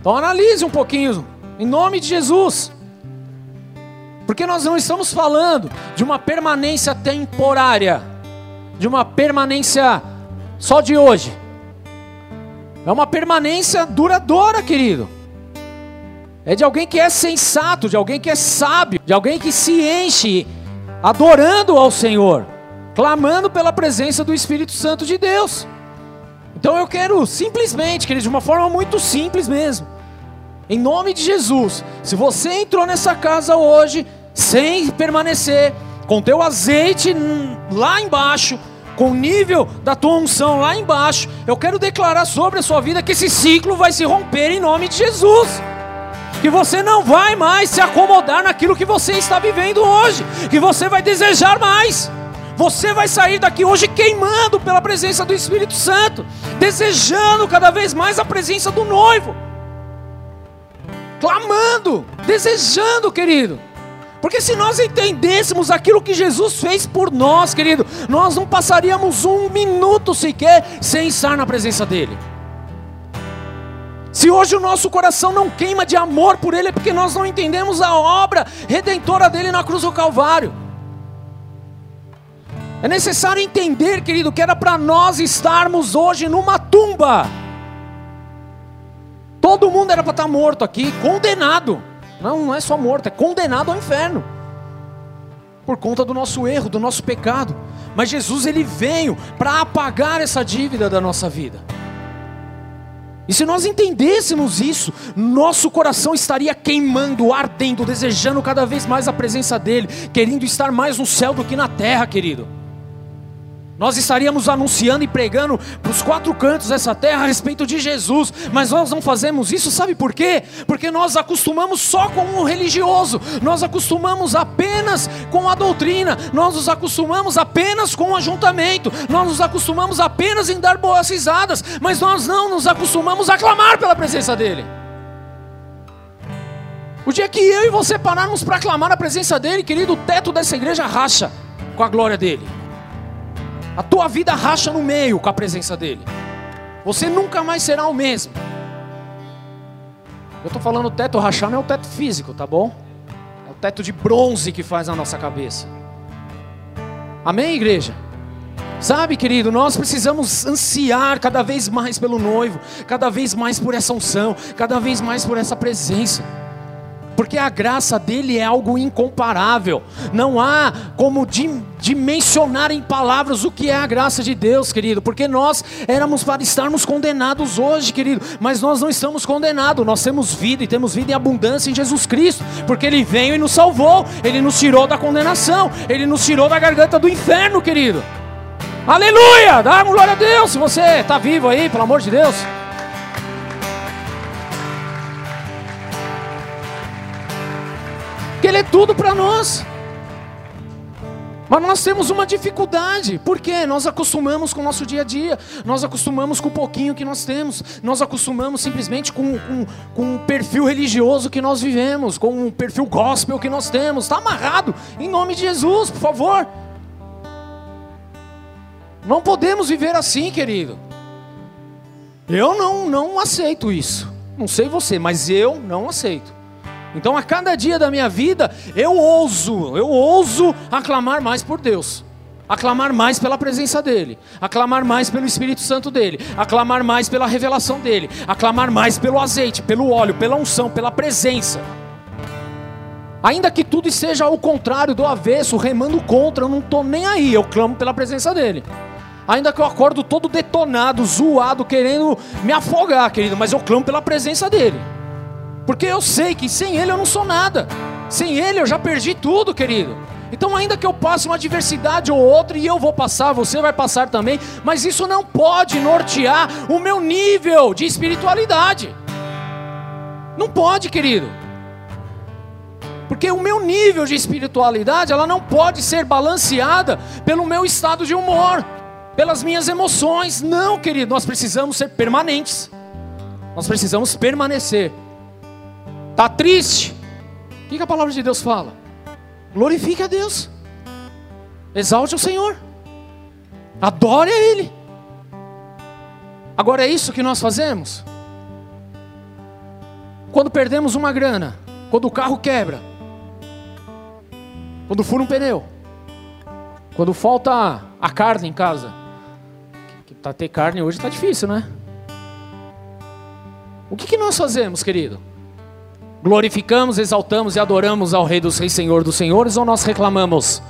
Então analise um pouquinho, em nome de Jesus. Porque nós não estamos falando de uma permanência temporária, de uma permanência só de hoje. É uma permanência duradoura, querido. É de alguém que é sensato, de alguém que é sábio, de alguém que se enche adorando ao Senhor, clamando pela presença do Espírito Santo de Deus. Então eu quero simplesmente, querido, de uma forma muito simples mesmo, em nome de Jesus, se você entrou nessa casa hoje sem permanecer com teu azeite lá embaixo, com o nível da tua unção lá embaixo, eu quero declarar sobre a sua vida que esse ciclo vai se romper em nome de Jesus. Que você não vai mais se acomodar naquilo que você está vivendo hoje, que você vai desejar mais. Você vai sair daqui hoje queimando pela presença do Espírito Santo, desejando cada vez mais a presença do noivo clamando, desejando, querido. Porque se nós entendêssemos aquilo que Jesus fez por nós, querido, nós não passaríamos um minuto sequer sem estar na presença dEle. Se hoje o nosso coração não queima de amor por Ele, é porque nós não entendemos a obra redentora dele na cruz do Calvário. É necessário entender, querido, que era para nós estarmos hoje numa tumba. Todo mundo era para estar tá morto aqui, condenado. Não, não é só morto, é condenado ao inferno. Por conta do nosso erro, do nosso pecado. Mas Jesus ele veio para apagar essa dívida da nossa vida. E se nós entendêssemos isso, nosso coração estaria queimando, ardendo, desejando cada vez mais a presença dEle, querendo estar mais no céu do que na terra, querido. Nós estaríamos anunciando e pregando para os quatro cantos dessa terra a respeito de Jesus, mas nós não fazemos isso, sabe por quê? Porque nós acostumamos só com o religioso, nós acostumamos apenas com a doutrina, nós nos acostumamos apenas com o ajuntamento, nós nos acostumamos apenas em dar boas risadas, mas nós não nos acostumamos a clamar pela presença dEle. O dia que eu e você pararmos para clamar a presença dEle, querido, o teto dessa igreja racha com a glória dEle. A tua vida racha no meio com a presença dele. Você nunca mais será o mesmo. Eu estou falando teto rachar não é o teto físico, tá bom? É o teto de bronze que faz a nossa cabeça. Amém, igreja? Sabe, querido, nós precisamos ansiar cada vez mais pelo noivo, cada vez mais por essa unção, cada vez mais por essa presença porque a graça dele é algo incomparável. Não há como dimensionar em palavras o que é a graça de Deus, querido, porque nós éramos para estarmos condenados hoje, querido, mas nós não estamos condenados, nós temos vida e temos vida em abundância em Jesus Cristo, porque Ele veio e nos salvou, Ele nos tirou da condenação, Ele nos tirou da garganta do inferno, querido. Aleluia! Dá glória a Deus se você está vivo aí, pelo amor de Deus. Tudo para nós. Mas nós temos uma dificuldade, por quê? Nós acostumamos com o nosso dia a dia, nós acostumamos com o pouquinho que nós temos, nós acostumamos simplesmente com, com, com o perfil religioso que nós vivemos, com o perfil gospel que nós temos, está amarrado, em nome de Jesus, por favor. Não podemos viver assim, querido. Eu não, não aceito isso. Não sei você, mas eu não aceito. Então a cada dia da minha vida eu ouso, eu ouso aclamar mais por Deus. Aclamar mais pela presença dEle, aclamar mais pelo Espírito Santo dEle, aclamar mais pela revelação dEle, aclamar mais pelo azeite, pelo óleo, pela unção, pela presença. Ainda que tudo esteja ao contrário, do avesso, remando contra, eu não estou nem aí, eu clamo pela presença dEle. Ainda que eu acordo todo detonado, zoado, querendo me afogar, querido, mas eu clamo pela presença dele. Porque eu sei que sem ele eu não sou nada. Sem ele eu já perdi tudo, querido. Então, ainda que eu passe uma adversidade ou outra, e eu vou passar, você vai passar também, mas isso não pode nortear o meu nível de espiritualidade. Não pode, querido. Porque o meu nível de espiritualidade, ela não pode ser balanceada pelo meu estado de humor, pelas minhas emoções. Não, querido, nós precisamos ser permanentes. Nós precisamos permanecer. Tá triste? O que a palavra de Deus fala? Glorifique a Deus. Exalte o Senhor. Adore a Ele. Agora é isso que nós fazemos? Quando perdemos uma grana, quando o carro quebra, quando fura um pneu, quando falta a carne em casa, que para ter carne hoje está difícil, né? O que, que nós fazemos, querido? Glorificamos, exaltamos e adoramos ao Rei dos Reis, Senhor dos Senhores, ou nós reclamamos?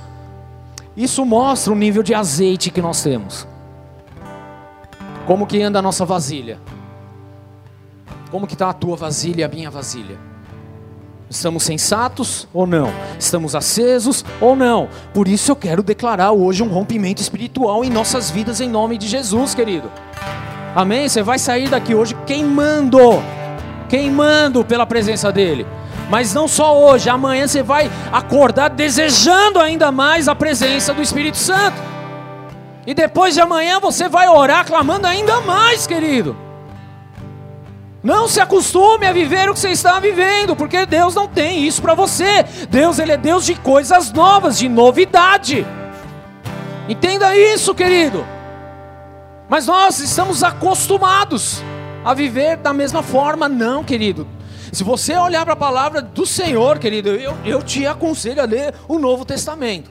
Isso mostra o nível de azeite que nós temos. Como que anda a nossa vasilha? Como que está a tua vasilha e a minha vasilha? Estamos sensatos ou não? Estamos acesos ou não? Por isso eu quero declarar hoje um rompimento espiritual em nossas vidas em nome de Jesus, querido. Amém? Você vai sair daqui hoje queimando queimando pela presença dEle. Mas não só hoje, amanhã você vai acordar desejando ainda mais a presença do Espírito Santo. E depois de amanhã você vai orar clamando ainda mais, querido. Não se acostume a viver o que você está vivendo, porque Deus não tem isso para você. Deus ele é Deus de coisas novas, de novidade. Entenda isso, querido. Mas nós estamos acostumados a viver da mesma forma, não, querido. Se você olhar para a palavra do Senhor, querido, eu, eu te aconselho a ler o Novo Testamento.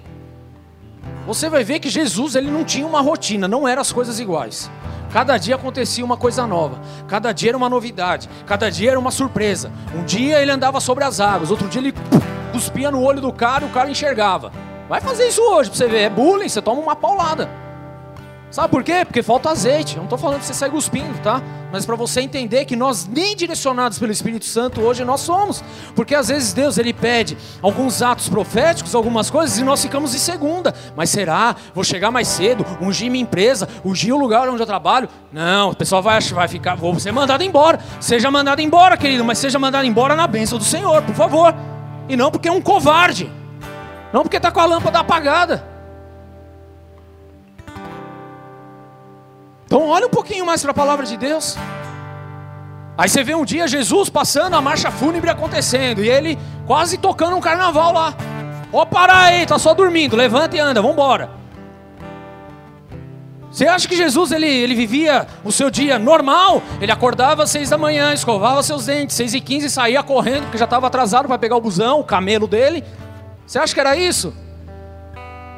Você vai ver que Jesus ele não tinha uma rotina, não eram as coisas iguais. Cada dia acontecia uma coisa nova, cada dia era uma novidade, cada dia era uma surpresa. Um dia ele andava sobre as águas, outro dia ele cuspia no olho do cara e o cara enxergava. Vai fazer isso hoje para você ver, é bullying, você toma uma paulada. Sabe por quê? Porque falta azeite. Eu não estou falando que você sai cuspindo, tá? Mas para você entender que nós, nem direcionados pelo Espírito Santo, hoje nós somos. Porque às vezes Deus ele pede alguns atos proféticos, algumas coisas, e nós ficamos em segunda. Mas será? Vou chegar mais cedo, ungir minha empresa, ungir o lugar onde eu trabalho? Não, o pessoal vai, vai ficar, vou ser mandado embora. Seja mandado embora, querido, mas seja mandado embora na bênção do Senhor, por favor. E não porque é um covarde. Não porque está com a lâmpada apagada. Então olha um pouquinho mais para a palavra de Deus. Aí você vê um dia Jesus passando, a marcha fúnebre acontecendo, e ele quase tocando um carnaval lá. Ó, oh, para aí, tá só dormindo, levanta e anda, vamos embora. Você acha que Jesus ele, ele vivia o seu dia normal? Ele acordava às seis da manhã, escovava seus dentes, seis e quinze saía correndo, porque já estava atrasado para pegar o busão, o camelo dele. Você acha que era isso?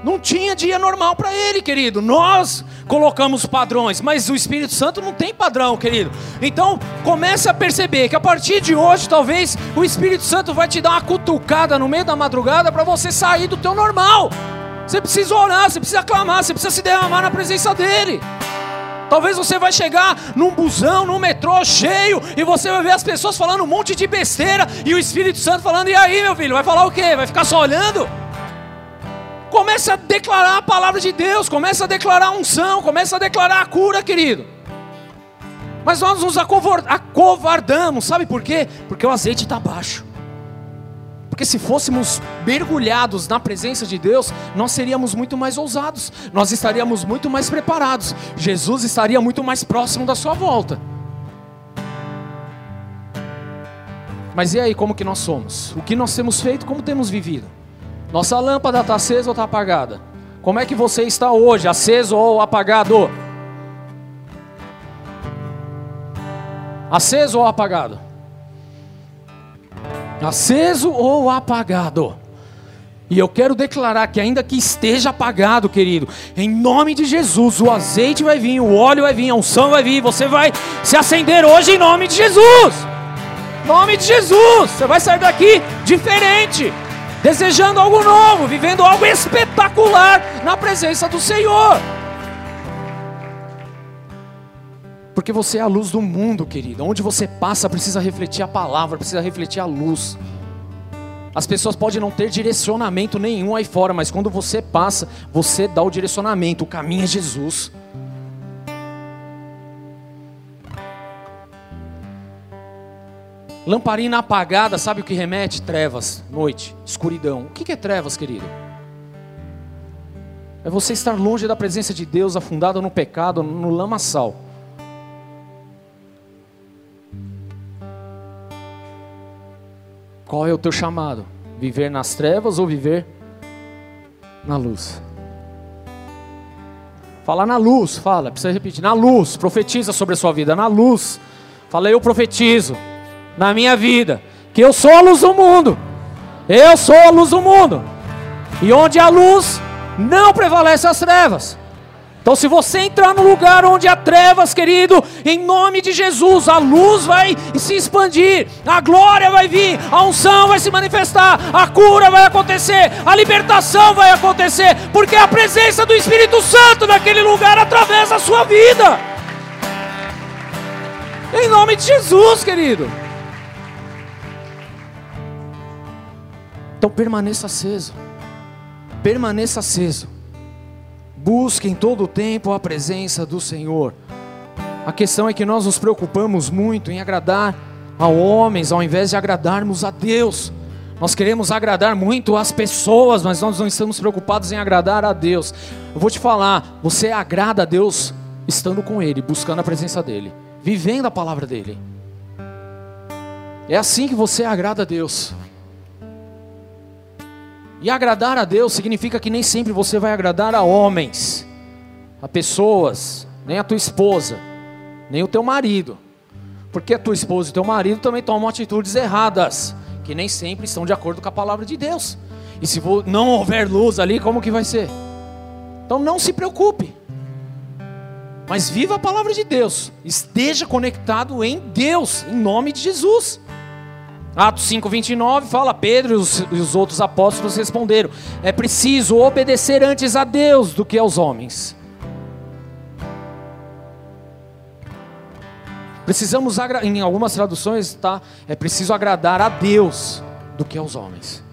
Não tinha dia normal para ele, querido. Nós colocamos padrões, mas o Espírito Santo não tem padrão, querido. Então, comece a perceber que a partir de hoje, talvez o Espírito Santo vai te dar uma cutucada no meio da madrugada para você sair do teu normal. Você precisa orar, você precisa clamar, você precisa se derramar na presença dele. Talvez você vai chegar num busão, num metrô cheio, e você vai ver as pessoas falando um monte de besteira, e o Espírito Santo falando, e aí, meu filho, vai falar o quê? Vai ficar só olhando? Comece a declarar a palavra de Deus, comece a declarar a unção, comece a declarar a cura, querido. Mas nós nos acovardamos, sabe por quê? Porque o azeite está baixo. Porque se fôssemos mergulhados na presença de Deus, nós seríamos muito mais ousados, nós estaríamos muito mais preparados, Jesus estaria muito mais próximo da sua volta. Mas e aí, como que nós somos? O que nós temos feito, como temos vivido? Nossa lâmpada está acesa ou está apagada? Como é que você está hoje, aceso ou apagado? Aceso ou apagado? Aceso ou apagado? E eu quero declarar que, ainda que esteja apagado, querido, em nome de Jesus, o azeite vai vir, o óleo vai vir, a unção vai vir, você vai se acender hoje em nome de Jesus. Nome de Jesus, você vai sair daqui diferente desejando algo novo, vivendo algo espetacular na presença do Senhor. Porque você é a luz do mundo, querido. Onde você passa precisa refletir a palavra, precisa refletir a luz. As pessoas podem não ter direcionamento nenhum aí fora, mas quando você passa, você dá o direcionamento. O caminho é Jesus. Lamparina apagada, sabe o que remete? Trevas, noite, escuridão. O que é trevas, querido? É você estar longe da presença de Deus, afundado no pecado, no lamaçal. Qual é o teu chamado? Viver nas trevas ou viver na luz? Fala na luz, fala, precisa repetir. Na luz, profetiza sobre a sua vida. Na luz, fala, eu profetizo na minha vida que eu sou a luz do mundo. Eu sou a luz do mundo. E onde há luz, não prevalece as trevas. Então, se você entrar no lugar onde há trevas, querido, em nome de Jesus, a luz vai se expandir, a glória vai vir, a unção vai se manifestar, a cura vai acontecer, a libertação vai acontecer, porque a presença do Espírito Santo naquele lugar atravessa a sua vida. Em nome de Jesus, querido. Então permaneça aceso. Permaneça aceso. Busque em todo o tempo a presença do Senhor. A questão é que nós nos preocupamos muito em agradar a homens ao invés de agradarmos a Deus. Nós queremos agradar muito as pessoas, mas nós não estamos preocupados em agradar a Deus. Eu vou te falar, você agrada a Deus estando com Ele, buscando a presença dEle, vivendo a palavra dEle. É assim que você agrada a Deus. E agradar a Deus significa que nem sempre você vai agradar a homens, a pessoas, nem a tua esposa, nem o teu marido. Porque a tua esposa e o teu marido também tomam atitudes erradas, que nem sempre estão de acordo com a palavra de Deus. E se não houver luz ali, como que vai ser? Então não se preocupe. Mas viva a palavra de Deus. Esteja conectado em Deus, em nome de Jesus. Atos 5:29 fala: Pedro e os, e os outros apóstolos responderam: É preciso obedecer antes a Deus do que aos homens. Precisamos, em algumas traduções, tá? É preciso agradar a Deus do que aos homens.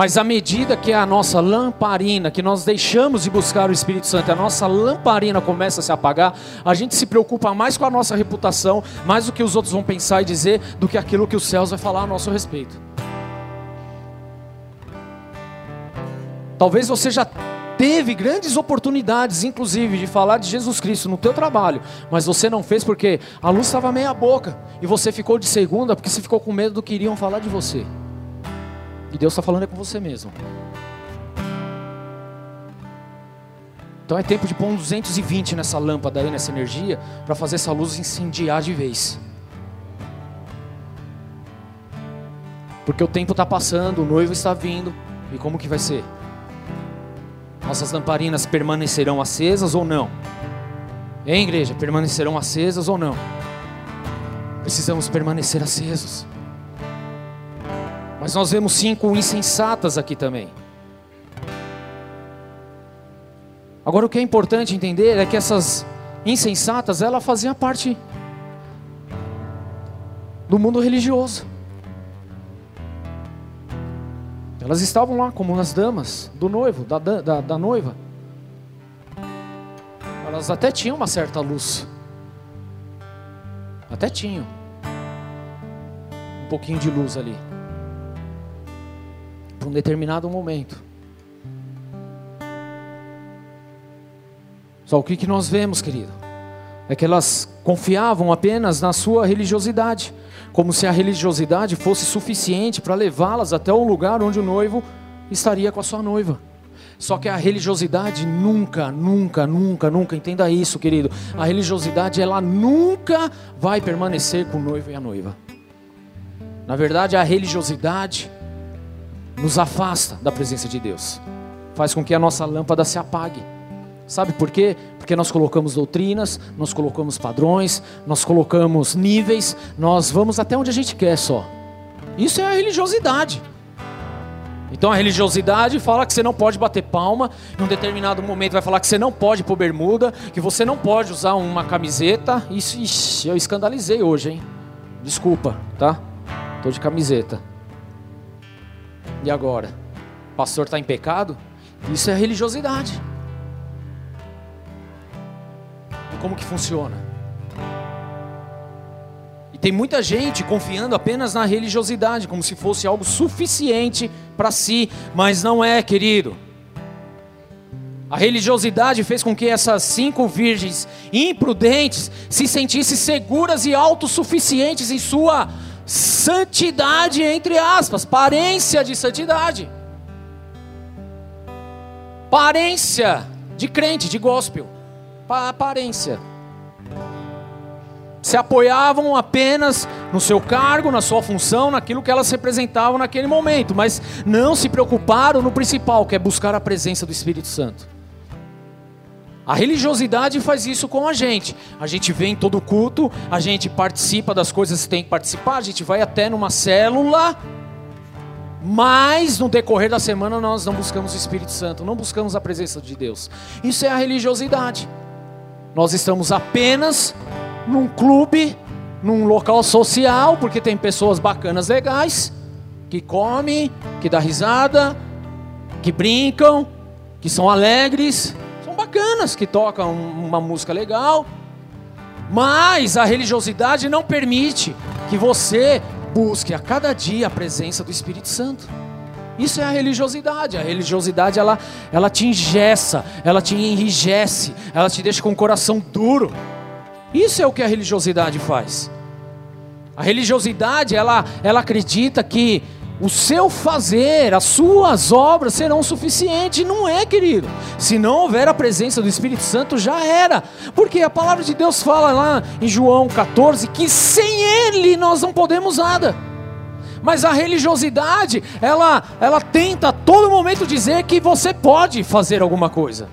Mas à medida que a nossa lamparina, que nós deixamos de buscar o Espírito Santo, a nossa lamparina começa a se apagar, a gente se preocupa mais com a nossa reputação, mais do que os outros vão pensar e dizer, do que aquilo que os céus vai falar a nosso respeito. Talvez você já teve grandes oportunidades, inclusive, de falar de Jesus Cristo no teu trabalho, mas você não fez porque a luz estava meia boca e você ficou de segunda porque você ficou com medo do que iriam falar de você. E Deus está falando é com você mesmo. Então é tempo de pôr um 220 nessa lâmpada aí, nessa energia, para fazer essa luz incendiar de vez. Porque o tempo está passando, o noivo está vindo. E como que vai ser? Nossas lamparinas permanecerão acesas ou não? Hein, igreja? Permanecerão acesas ou não? Precisamos permanecer acesos. Mas nós vemos cinco insensatas aqui também. Agora o que é importante entender é que essas insensatas, ela fazia parte do mundo religioso. Elas estavam lá como as damas do noivo, da, da, da noiva. Elas até tinham uma certa luz. Até tinham. Um pouquinho de luz ali para um determinado momento. Só o que, que nós vemos, querido? É que elas confiavam apenas na sua religiosidade, como se a religiosidade fosse suficiente para levá-las até um lugar onde o noivo estaria com a sua noiva. Só que a religiosidade nunca, nunca, nunca, nunca, entenda isso, querido. A religiosidade, ela nunca vai permanecer com o noivo e a noiva. Na verdade, a religiosidade, nos afasta da presença de Deus, faz com que a nossa lâmpada se apague. Sabe por quê? Porque nós colocamos doutrinas, nós colocamos padrões, nós colocamos níveis, nós vamos até onde a gente quer só. Isso é a religiosidade. Então a religiosidade fala que você não pode bater palma, em um determinado momento vai falar que você não pode pôr bermuda, que você não pode usar uma camiseta. Isso, ixi, eu escandalizei hoje, hein? Desculpa, tá? Tô de camiseta. E agora? O pastor está em pecado? Isso é religiosidade. E como que funciona? tem muita gente confiando apenas na religiosidade, como se fosse algo suficiente para si, mas não é, querido. A religiosidade fez com que essas cinco virgens imprudentes se sentissem seguras e autossuficientes em sua santidade, entre aspas, parência de santidade. Parência de crente, de gospel. Aparência se apoiavam apenas no seu cargo, na sua função, naquilo que elas representavam naquele momento, mas não se preocuparam no principal, que é buscar a presença do Espírito Santo. A religiosidade faz isso com a gente. A gente vem em todo culto, a gente participa das coisas que tem que participar, a gente vai até numa célula, mas no decorrer da semana nós não buscamos o Espírito Santo, não buscamos a presença de Deus. Isso é a religiosidade. Nós estamos apenas num clube, num local social, porque tem pessoas bacanas legais, que comem, que dá risada, que brincam, que são alegres, são bacanas, que tocam uma música legal. Mas a religiosidade não permite que você busque a cada dia a presença do Espírito Santo. Isso é a religiosidade. A religiosidade ela, ela te engessa, ela te enrijece, ela te deixa com o coração duro. Isso é o que a religiosidade faz. A religiosidade, ela, ela acredita que o seu fazer, as suas obras serão suficientes. Não é, querido. Se não houver a presença do Espírito Santo, já era. Porque a palavra de Deus fala lá em João 14 que sem Ele nós não podemos nada. Mas a religiosidade, ela, ela tenta a todo momento dizer que você pode fazer alguma coisa.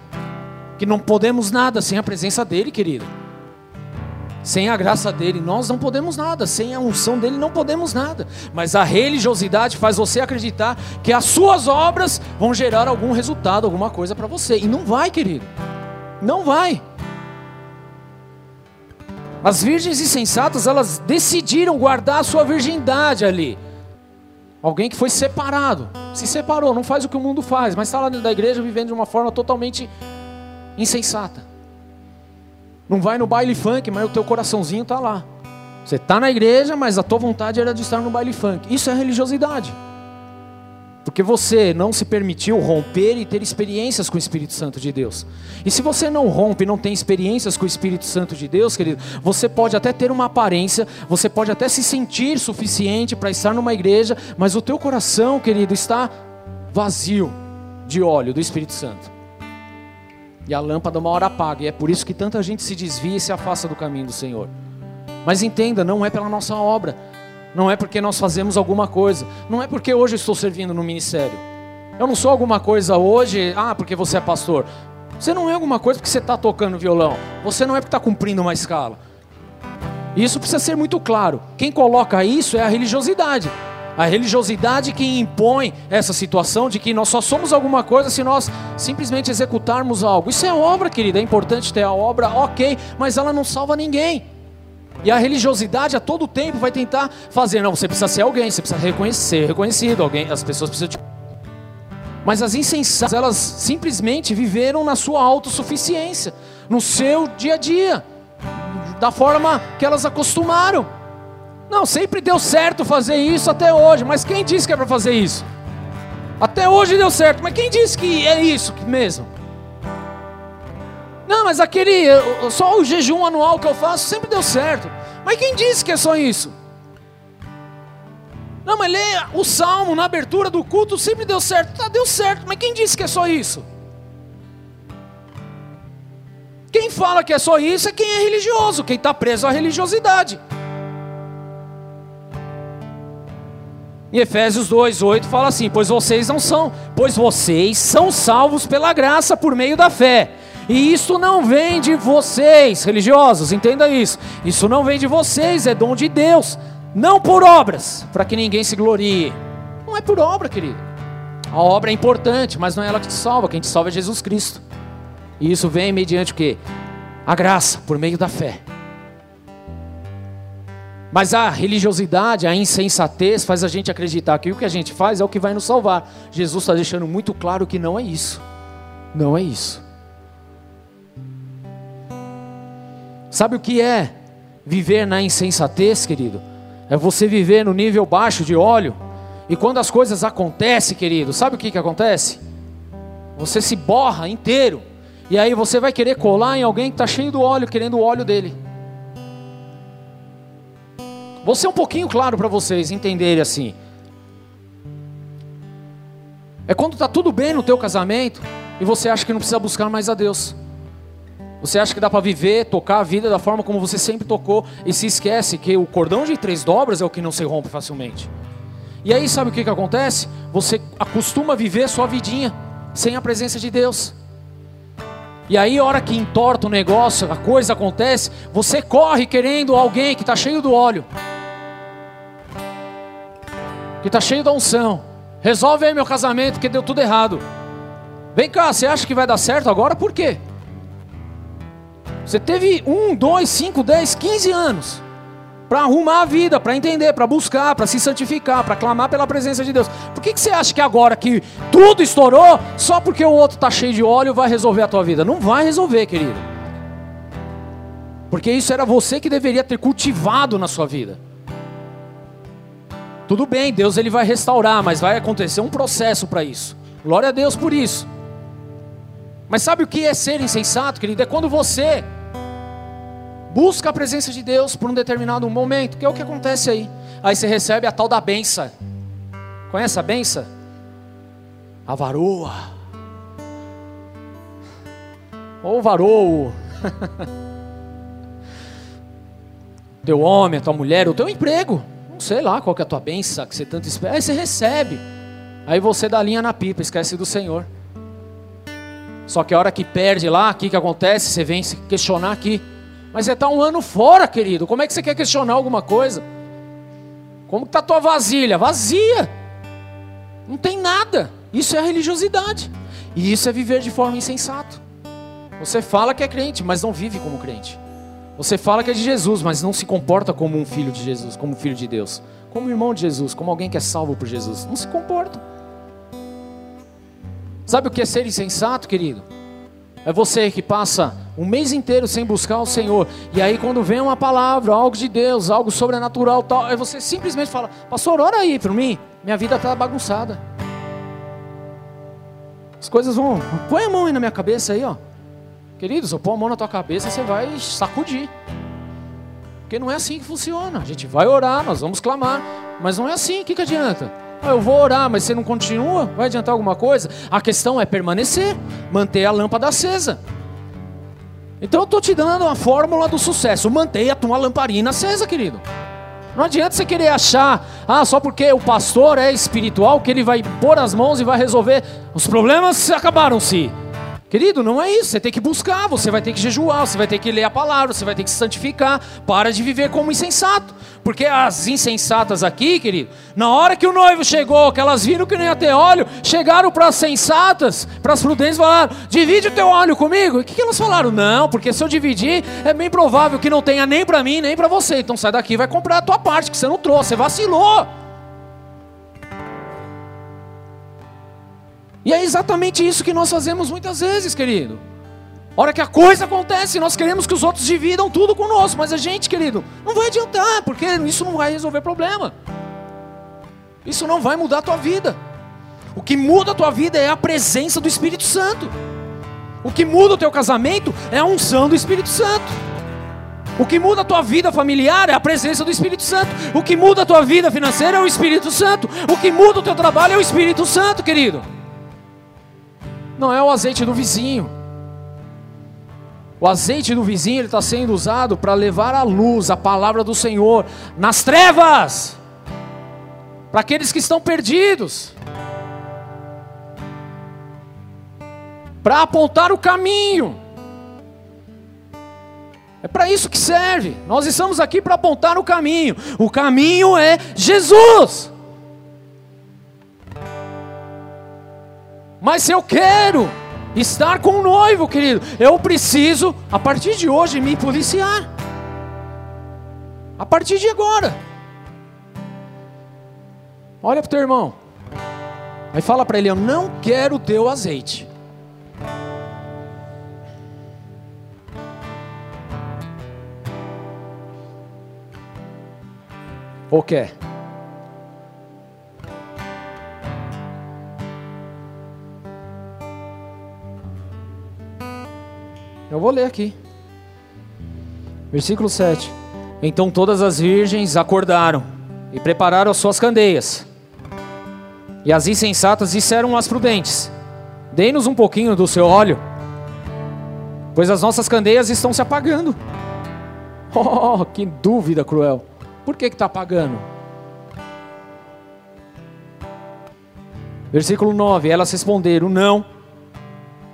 Que não podemos nada sem a presença dele, querido. Sem a graça dele, nós não podemos nada. Sem a unção dele, não podemos nada. Mas a religiosidade faz você acreditar que as suas obras vão gerar algum resultado, alguma coisa para você. E não vai, querido. Não vai. As virgens insensatas, elas decidiram guardar a sua virgindade ali. Alguém que foi separado, se separou, não faz o que o mundo faz, mas está lá dentro da igreja vivendo de uma forma totalmente insensata. Não vai no baile funk, mas o teu coraçãozinho está lá. Você está na igreja, mas a tua vontade era de estar no baile funk. Isso é religiosidade. Porque você não se permitiu romper e ter experiências com o Espírito Santo de Deus. E se você não rompe e não tem experiências com o Espírito Santo de Deus, querido, você pode até ter uma aparência, você pode até se sentir suficiente para estar numa igreja, mas o teu coração, querido, está vazio de óleo do Espírito Santo. E a lâmpada uma hora apaga. E é por isso que tanta gente se desvia e se afasta do caminho do Senhor. Mas entenda, não é pela nossa obra. Não é porque nós fazemos alguma coisa. Não é porque hoje eu estou servindo no ministério. Eu não sou alguma coisa hoje, ah, porque você é pastor. Você não é alguma coisa porque você está tocando violão. Você não é porque está cumprindo uma escala. Isso precisa ser muito claro. Quem coloca isso é a religiosidade. A religiosidade que impõe essa situação de que nós só somos alguma coisa se nós simplesmente executarmos algo. Isso é obra, querida, é importante ter a obra, ok, mas ela não salva ninguém. E a religiosidade a todo tempo vai tentar fazer, não, você precisa ser alguém, você precisa reconhecer, reconhecido, alguém, as pessoas precisam te... Mas as insensatas, elas simplesmente viveram na sua autossuficiência, no seu dia a dia, da forma que elas acostumaram. Não, sempre deu certo fazer isso até hoje, mas quem disse que é para fazer isso? Até hoje deu certo, mas quem disse que é isso mesmo? Não, mas aquele, só o jejum anual que eu faço sempre deu certo. Mas quem disse que é só isso? Não, mas lê o salmo na abertura do culto sempre deu certo. Tá, deu certo, mas quem disse que é só isso? Quem fala que é só isso é quem é religioso, quem está preso à religiosidade. Em Efésios 2:8 fala assim: "Pois vocês não são, pois vocês são salvos pela graça por meio da fé. E isso não vem de vocês, religiosos, entenda isso. Isso não vem de vocês, é dom de Deus, não por obras, para que ninguém se glorie. Não é por obra, querido. A obra é importante, mas não é ela que te salva. Quem te salva é Jesus Cristo. E isso vem mediante o quê? A graça, por meio da fé. Mas a religiosidade, a insensatez faz a gente acreditar que o que a gente faz é o que vai nos salvar. Jesus está deixando muito claro que não é isso. Não é isso. Sabe o que é viver na insensatez, querido? É você viver no nível baixo de óleo. E quando as coisas acontecem, querido, sabe o que, que acontece? Você se borra inteiro. E aí você vai querer colar em alguém que está cheio do óleo, querendo o óleo dele. Vou ser um pouquinho claro para vocês entenderem assim. É quando está tudo bem no teu casamento e você acha que não precisa buscar mais a Deus. Você acha que dá para viver, tocar a vida da forma como você sempre tocou e se esquece que o cordão de três dobras é o que não se rompe facilmente. E aí sabe o que, que acontece? Você acostuma a viver sua vidinha sem a presença de Deus. E aí, a hora que entorta o negócio, a coisa acontece, você corre querendo alguém que está cheio do óleo, que está cheio da unção. Resolve aí meu casamento, que deu tudo errado. Vem cá, você acha que vai dar certo agora? Por quê? Você teve um, dois, cinco, dez, quinze anos para arrumar a vida, para entender, para buscar, para se santificar, para clamar pela presença de Deus. Por que, que você acha que agora que tudo estourou, só porque o outro está cheio de óleo, vai resolver a tua vida? Não vai resolver, querido. Porque isso era você que deveria ter cultivado na sua vida. Tudo bem, Deus ele vai restaurar, mas vai acontecer um processo para isso. Glória a Deus por isso. Mas sabe o que é ser insensato, querido? É quando você busca a presença de Deus por um determinado momento, que é o que acontece aí. Aí você recebe a tal da benção. Conhece a benção? A varoa. Ou varou. teu homem, a tua mulher, o teu emprego. Sei lá qual que é a tua benção que você tanto espera. Aí você recebe. Aí você dá linha na pipa, esquece do Senhor. Só que a hora que perde lá, o que, que acontece? Você vem se questionar aqui. Mas você está um ano fora, querido. Como é que você quer questionar alguma coisa? Como está a tua vasilha? Vazia. Não tem nada. Isso é religiosidade. E isso é viver de forma insensata. Você fala que é crente, mas não vive como crente. Você fala que é de Jesus, mas não se comporta como um filho de Jesus, como um filho de Deus, como um irmão de Jesus, como alguém que é salvo por Jesus. Não se comporta. Sabe o que é ser insensato, querido? É você que passa um mês inteiro sem buscar o Senhor. E aí, quando vem uma palavra, algo de Deus, algo sobrenatural, tal, aí você simplesmente fala: Pastor, ora aí para mim. Minha vida está bagunçada. As coisas vão. Põe a mão aí na minha cabeça aí, ó. Querido, se eu pôr a mão na tua cabeça, você vai sacudir. Porque não é assim que funciona. A gente vai orar, nós vamos clamar. Mas não é assim. O que, que adianta? Ah, eu vou orar, mas você não continua? Vai adiantar alguma coisa? A questão é permanecer, manter a lâmpada acesa. Então eu estou te dando a fórmula do sucesso. Mantenha a tua lamparina acesa, querido. Não adianta você querer achar, ah, só porque o pastor é espiritual, que ele vai pôr as mãos e vai resolver. Os problemas acabaram-se. Querido, não é isso. Você tem que buscar, você vai ter que jejuar, você vai ter que ler a palavra, você vai ter que se santificar. Para de viver como insensato. Porque as insensatas aqui, querido, na hora que o noivo chegou, que elas viram que não ia ter óleo, chegaram para as sensatas, para as prudentes, falaram: divide o teu óleo comigo. E o que, que elas falaram? Não, porque se eu dividir, é bem provável que não tenha nem para mim, nem para você. Então sai daqui vai comprar a tua parte, que você não trouxe, você vacilou. E é exatamente isso que nós fazemos muitas vezes, querido. Hora que a coisa acontece, nós queremos que os outros dividam tudo conosco, mas a gente, querido, não vai adiantar, porque isso não vai resolver problema. Isso não vai mudar a tua vida. O que muda a tua vida é a presença do Espírito Santo. O que muda o teu casamento é a unção do Espírito Santo. O que muda a tua vida familiar é a presença do Espírito Santo. O que muda a tua vida financeira é o Espírito Santo. O que muda o teu trabalho é o Espírito Santo, querido não é o azeite do vizinho. O azeite do vizinho está sendo usado para levar a luz, a palavra do Senhor, nas trevas, para aqueles que estão perdidos, para apontar o caminho. É para isso que serve. Nós estamos aqui para apontar o caminho. O caminho é Jesus. Mas eu quero estar com o noivo, querido, eu preciso, a partir de hoje, me policiar. A partir de agora. Olha para o teu irmão. Aí fala para ele: Eu não quero o teu azeite. Ou quer? Eu vou ler aqui. Versículo 7. Então todas as virgens acordaram e prepararam as suas candeias. E as insensatas disseram às prudentes: Dê-nos um pouquinho do seu óleo, pois as nossas candeias estão se apagando. Oh, que dúvida cruel! Por que está apagando? Versículo 9: Elas responderam: Não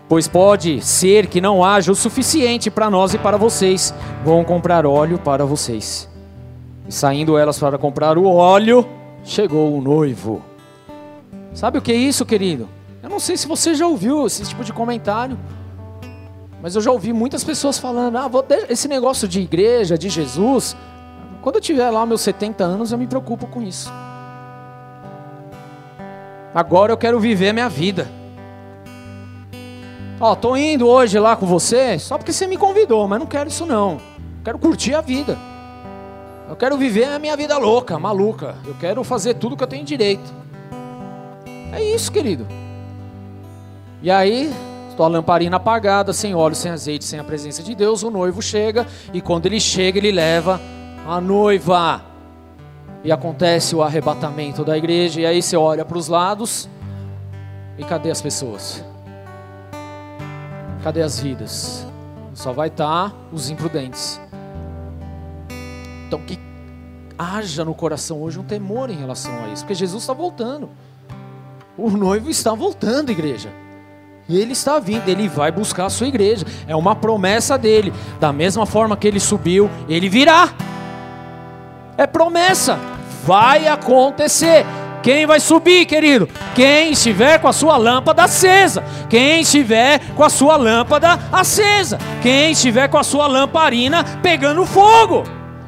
pois pode ser que não haja o suficiente para nós e para vocês. Vão comprar óleo para vocês. E saindo elas para comprar o óleo, chegou o noivo. Sabe o que é isso, querido? Eu não sei se você já ouviu esse tipo de comentário, mas eu já ouvi muitas pessoas falando: ah, vou esse negócio de igreja, de Jesus. Quando eu tiver lá meus 70 anos, eu me preocupo com isso. Agora eu quero viver a minha vida. Ó, tô indo hoje lá com você só porque você me convidou, mas não quero isso não. Quero curtir a vida. Eu quero viver a minha vida louca, maluca. Eu quero fazer tudo que eu tenho direito. É isso, querido. E aí, a lamparina apagada, sem óleo, sem azeite, sem a presença de Deus, o noivo chega e quando ele chega, ele leva a noiva. E acontece o arrebatamento da igreja, e aí você olha para os lados e cadê as pessoas? Cadê as vidas? Só vai estar tá os imprudentes. Então que haja no coração hoje um temor em relação a isso, porque Jesus está voltando. O noivo está voltando, igreja. E ele está vindo, ele vai buscar a sua igreja. É uma promessa dele. Da mesma forma que ele subiu, ele virá. É promessa. Vai acontecer. Quem vai subir, querido? Quem estiver com a sua lâmpada acesa. Quem estiver com a sua lâmpada acesa. Quem estiver com a sua lamparina pegando fogo.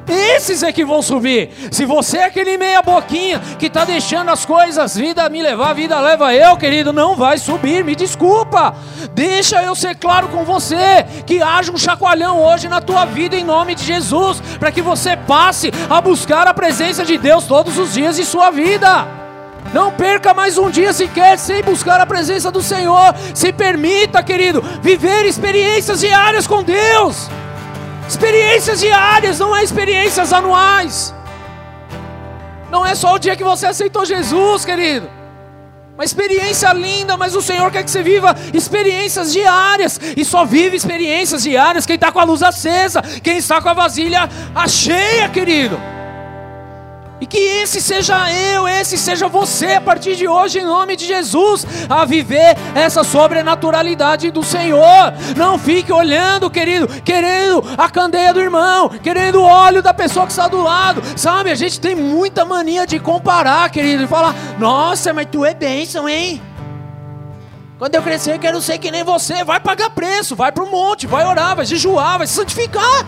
Esses é que vão subir. Se você é aquele meia boquinha que está deixando as coisas, vida me levar, vida leva eu, querido, não vai subir, me desculpa. Deixa eu ser claro com você, que haja um chacoalhão hoje na tua vida em nome de Jesus, para que você passe a buscar a presença de Deus todos os dias de sua vida. Não perca mais um dia sequer sem buscar a presença do Senhor. Se permita, querido, viver experiências diárias com Deus. Experiências diárias, não é experiências anuais. Não é só o dia que você aceitou Jesus, querido. Uma experiência linda, mas o Senhor quer que você viva experiências diárias. E só vive experiências diárias quem está com a luz acesa, quem está com a vasilha cheia, querido. E que esse seja eu, esse seja você a partir de hoje, em nome de Jesus, a viver essa sobrenaturalidade do Senhor. Não fique olhando, querido, querendo a candeia do irmão, querendo o óleo da pessoa que está do lado. Sabe, a gente tem muita mania de comparar, querido, e falar: Nossa, mas tu é bênção, hein? Quando eu crescer, eu quero ser que nem você. Vai pagar preço, vai para o monte, vai orar, vai jejuar, vai se santificar.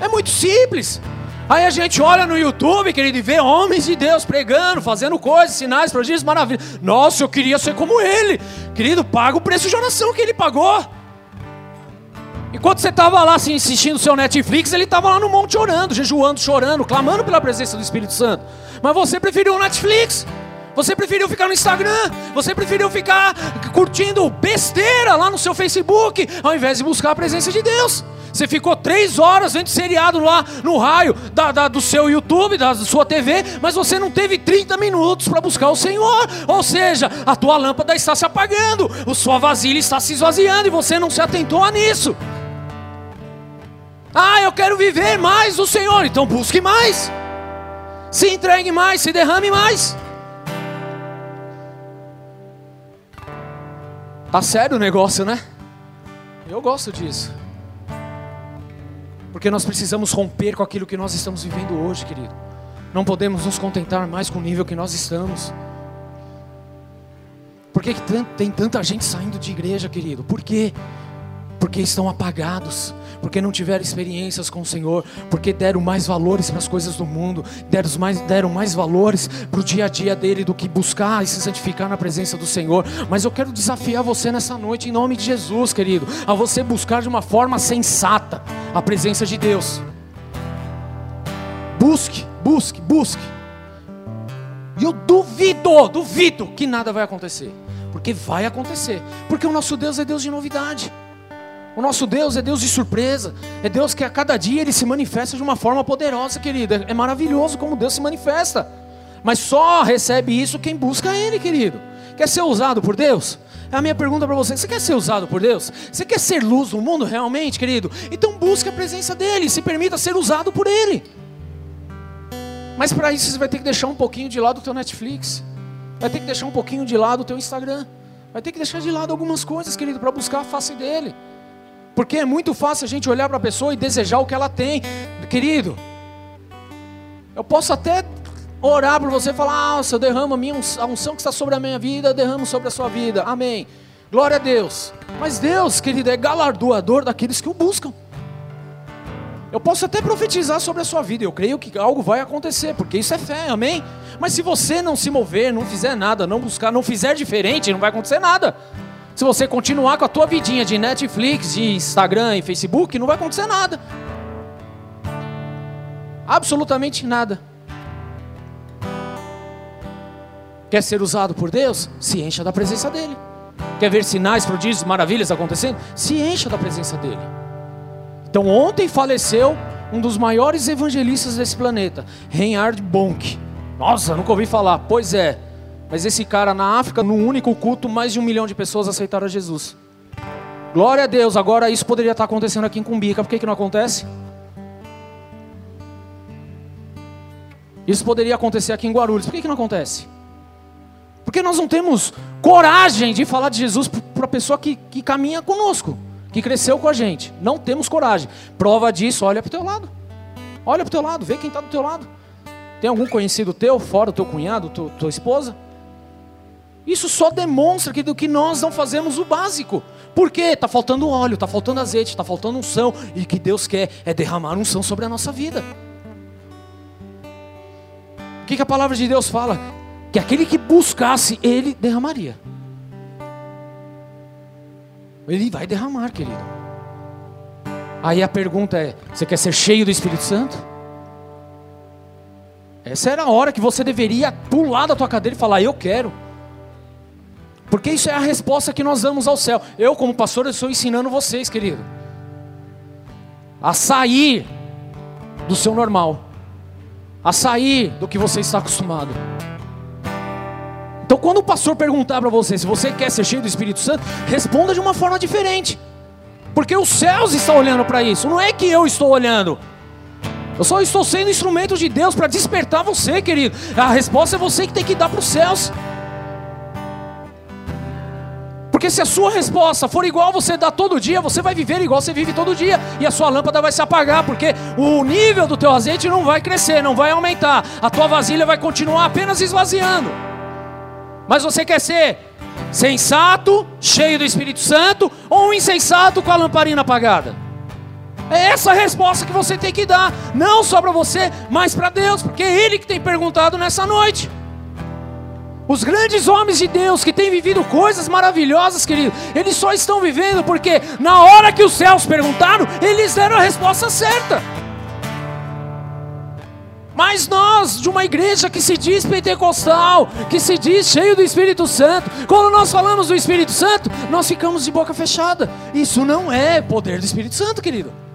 É muito simples. Aí a gente olha no YouTube, querido, e vê homens de Deus pregando, fazendo coisas, sinais, prodígios, maravilhas. Nossa, eu queria ser como ele. Querido, paga o preço de oração que ele pagou. Enquanto você estava lá assim, assistindo o seu Netflix, ele estava lá no monte orando, jejuando, chorando, clamando pela presença do Espírito Santo. Mas você preferiu o Netflix. Você preferiu ficar no Instagram, você preferiu ficar curtindo besteira lá no seu Facebook, ao invés de buscar a presença de Deus. Você ficou três horas vendo seriado lá no raio da, da, do seu YouTube, da sua TV, mas você não teve 30 minutos para buscar o Senhor. Ou seja, a tua lâmpada está se apagando, a sua vasilha está se esvaziando e você não se atentou a nisso. Ah, eu quero viver mais o Senhor, então busque mais. Se entregue mais, se derrame mais. Tá sério o negócio, né? Eu gosto disso. Porque nós precisamos romper com aquilo que nós estamos vivendo hoje, querido. Não podemos nos contentar mais com o nível que nós estamos. Por que, que tem tanta gente saindo de igreja, querido? Por quê? Porque estão apagados, porque não tiveram experiências com o Senhor, porque deram mais valores para as coisas do mundo, deram mais, deram mais valores para o dia a dia dele do que buscar e se santificar na presença do Senhor. Mas eu quero desafiar você nessa noite, em nome de Jesus, querido, a você buscar de uma forma sensata a presença de Deus. Busque, busque, busque. E eu duvido, duvido que nada vai acontecer. Porque vai acontecer. Porque o nosso Deus é Deus de novidade. O nosso Deus é Deus de surpresa. É Deus que a cada dia ele se manifesta de uma forma poderosa, querido. É maravilhoso como Deus se manifesta. Mas só recebe isso quem busca Ele, querido. Quer ser usado por Deus? É a minha pergunta para você. Você quer ser usado por Deus? Você quer ser luz no mundo realmente, querido? Então busque a presença dEle. Se permita ser usado por Ele. Mas para isso você vai ter que deixar um pouquinho de lado o teu Netflix. Vai ter que deixar um pouquinho de lado o teu Instagram. Vai ter que deixar de lado algumas coisas, querido, para buscar a face dele. Porque é muito fácil a gente olhar para a pessoa e desejar o que ela tem. Querido, eu posso até orar por você e falar: Ah, eu derramo a, minha, a unção que está sobre a minha vida, eu derramo sobre a sua vida. Amém. Glória a Deus. Mas Deus, querido, é galardoador daqueles que o buscam. Eu posso até profetizar sobre a sua vida, eu creio que algo vai acontecer, porque isso é fé, amém? Mas se você não se mover, não fizer nada, não buscar, não fizer diferente, não vai acontecer nada. Se você continuar com a tua vidinha de Netflix, de Instagram e Facebook, não vai acontecer nada. Absolutamente nada. Quer ser usado por Deus? Se encha da presença dEle. Quer ver sinais, prodígios, maravilhas acontecendo? Se encha da presença dEle. Então, ontem faleceu um dos maiores evangelistas desse planeta, Reinhard Bonk. Nossa, nunca ouvi falar. Pois é, mas esse cara na África, num único culto, mais de um milhão de pessoas aceitaram Jesus. Glória a Deus, agora isso poderia estar acontecendo aqui em Cumbica, por que, que não acontece? Isso poderia acontecer aqui em Guarulhos, por que, que não acontece? Porque nós não temos coragem de falar de Jesus para a pessoa que, que caminha conosco, que cresceu com a gente. Não temos coragem. Prova disso, olha para o teu lado. Olha para o teu lado, vê quem está do teu lado. Tem algum conhecido teu, fora o teu cunhado, tua, tua esposa? Isso só demonstra que, que nós não fazemos o básico. Por quê? Está faltando óleo, está faltando azeite, está faltando unção. E que Deus quer é derramar unção sobre a nossa vida. O que, que a palavra de Deus fala? Que aquele que buscasse, ele derramaria. Ele vai derramar, querido. Aí a pergunta é: você quer ser cheio do Espírito Santo? Essa era a hora que você deveria pular da tua cadeira e falar: Eu quero. Porque isso é a resposta que nós damos ao céu. Eu, como pastor, eu estou ensinando vocês, querido, a sair do seu normal, a sair do que você está acostumado. Então, quando o pastor perguntar para você se você quer ser cheio do Espírito Santo, responda de uma forma diferente, porque os céus estão olhando para isso, não é que eu estou olhando. Eu só estou sendo instrumento de Deus para despertar você, querido. A resposta é você que tem que dar para os céus. Porque se a sua resposta for igual você dá todo dia, você vai viver igual você vive todo dia. E a sua lâmpada vai se apagar, porque o nível do teu azeite não vai crescer, não vai aumentar. A tua vasilha vai continuar apenas esvaziando. Mas você quer ser sensato, cheio do Espírito Santo, ou insensato com a lamparina apagada? É essa a resposta que você tem que dar, não só para você, mas para Deus, porque é Ele que tem perguntado nessa noite. Os grandes homens de Deus que têm vivido coisas maravilhosas, querido, eles só estão vivendo porque na hora que os céus perguntaram, eles deram a resposta certa. Mas nós, de uma igreja que se diz pentecostal, que se diz cheio do Espírito Santo, quando nós falamos do Espírito Santo, nós ficamos de boca fechada. Isso não é poder do Espírito Santo, querido.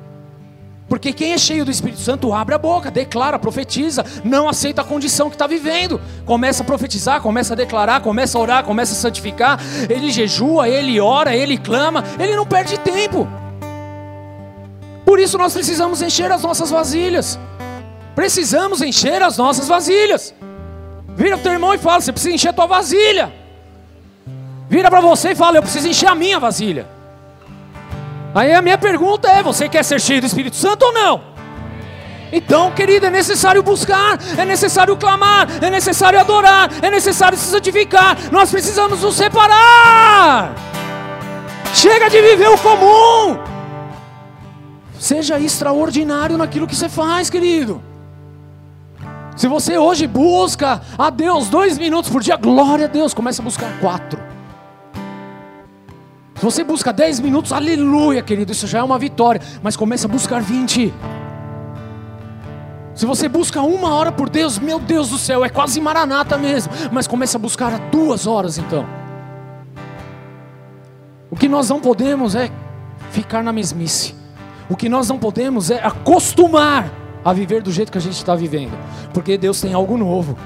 Porque quem é cheio do Espírito Santo abre a boca, declara, profetiza, não aceita a condição que está vivendo. Começa a profetizar, começa a declarar, começa a orar, começa a santificar. Ele jejua, ele ora, ele clama, ele não perde tempo. Por isso nós precisamos encher as nossas vasilhas. Precisamos encher as nossas vasilhas. Vira para o teu irmão e fala: você precisa encher a tua vasilha. Vira para você e fala: eu preciso encher a minha vasilha. Aí a minha pergunta é: você quer ser cheio do Espírito Santo ou não? Então, querido, é necessário buscar, é necessário clamar, é necessário adorar, é necessário se santificar. Nós precisamos nos separar. Chega de viver o comum. Seja extraordinário naquilo que você faz, querido. Se você hoje busca a Deus dois minutos por dia, glória a Deus, comece a buscar quatro. Se você busca dez minutos, aleluia, querido, isso já é uma vitória. Mas comece a buscar vinte. Se você busca uma hora por Deus, meu Deus do céu, é quase maranata mesmo. Mas comece a buscar duas horas então. O que nós não podemos é ficar na mesmice. O que nós não podemos é acostumar a viver do jeito que a gente está vivendo. Porque Deus tem algo novo.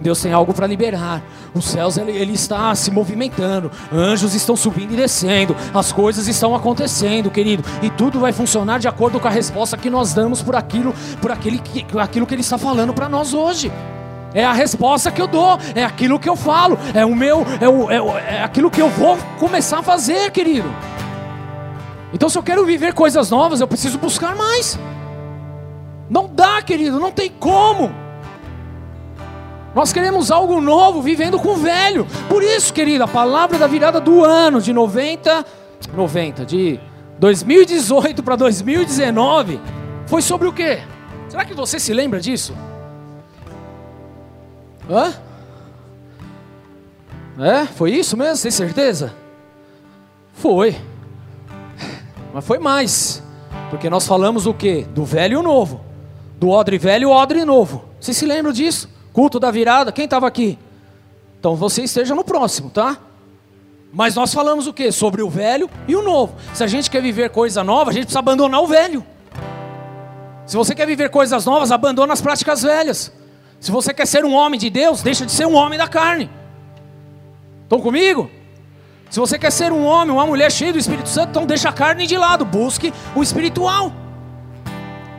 Deus tem algo para liberar. Os céus ele, ele, está se movimentando, anjos estão subindo e descendo, as coisas estão acontecendo, querido, e tudo vai funcionar de acordo com a resposta que nós damos por aquilo, por aquele, aquilo que Ele está falando para nós hoje. É a resposta que eu dou, é aquilo que eu falo, é o meu, é, o, é, o, é aquilo que eu vou começar a fazer, querido. Então, se eu quero viver coisas novas, eu preciso buscar mais. Não dá, querido, não tem como. Nós queremos algo novo, vivendo com o velho. Por isso, querida, a palavra da virada do ano de 90, 90, de 2018 para 2019, foi sobre o quê? Será que você se lembra disso? Hã? É? Foi isso mesmo? Tem certeza? Foi. Mas foi mais. Porque nós falamos o quê? Do velho e o novo. Do odre velho e o odre novo. Você se lembra disso? Culto da virada, quem estava aqui? Então você esteja no próximo, tá? Mas nós falamos o que? Sobre o velho e o novo. Se a gente quer viver coisa nova, a gente precisa abandonar o velho. Se você quer viver coisas novas, abandona as práticas velhas. Se você quer ser um homem de Deus, deixa de ser um homem da carne. Estão comigo? Se você quer ser um homem, uma mulher cheia do Espírito Santo, então deixa a carne de lado, busque o espiritual.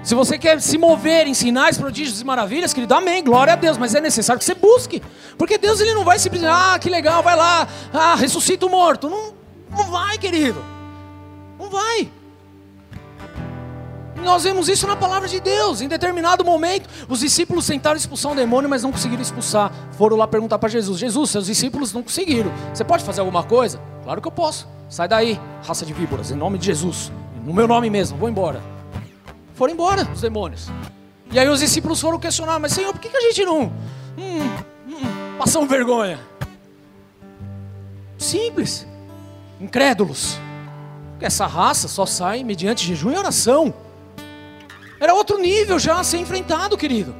Se você quer se mover em sinais, prodígios e maravilhas, querido, amém, glória a Deus, mas é necessário que você busque, porque Deus ele não vai simplesmente, ah, que legal, vai lá, ah, ressuscita o morto. Não, não vai, querido, não vai. Nós vemos isso na palavra de Deus. Em determinado momento, os discípulos tentaram expulsar um demônio, mas não conseguiram expulsar. Foram lá perguntar para Jesus: Jesus, seus discípulos não conseguiram. Você pode fazer alguma coisa? Claro que eu posso. Sai daí, raça de víboras, em nome de Jesus. No meu nome mesmo, vou embora. Foram embora os demônios. E aí os discípulos foram questionar, mas Senhor, por que, que a gente não hum, hum, passamos vergonha? Simples, incrédulos. Essa raça só sai mediante jejum e oração. Era outro nível já a ser enfrentado, querido.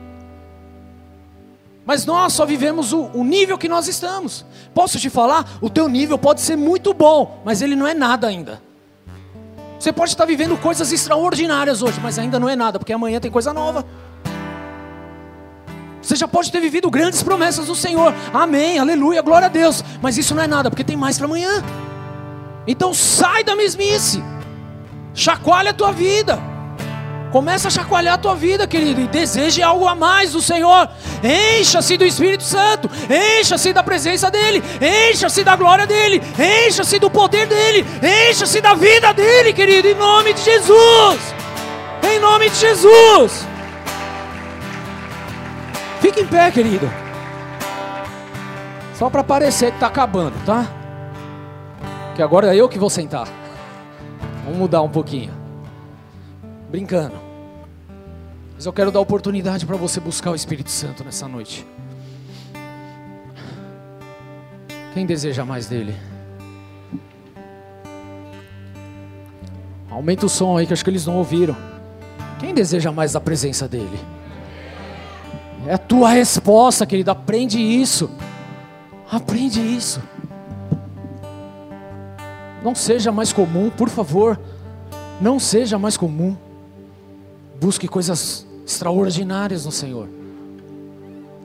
Mas nós só vivemos o, o, nível que nós estamos. Posso te falar? O teu nível pode ser muito bom, mas ele não é nada ainda. Você pode estar vivendo coisas extraordinárias hoje, mas ainda não é nada, porque amanhã tem coisa nova. Você já pode ter vivido grandes promessas do Senhor, amém, aleluia, glória a Deus, mas isso não é nada, porque tem mais para amanhã. Então sai da mesmice, chacoalha a tua vida. Começa a chacoalhar a tua vida, querido, e deseje algo a mais do Senhor. Encha-se do Espírito Santo, encha-se da presença dEle, encha-se da glória dEle, encha-se do poder dEle, encha-se da vida dEle, querido, em nome de Jesus. Em nome de Jesus. Fique em pé, querido. Só para parecer que está acabando, tá? Que agora é eu que vou sentar. Vamos mudar um pouquinho brincando. Mas eu quero dar oportunidade para você buscar o Espírito Santo nessa noite. Quem deseja mais dele? Aumenta o som aí que acho que eles não ouviram. Quem deseja mais da presença dele? É a tua resposta, querido. Aprende isso. Aprende isso. Não seja mais comum, por favor. Não seja mais comum. Busque coisas extraordinárias no Senhor.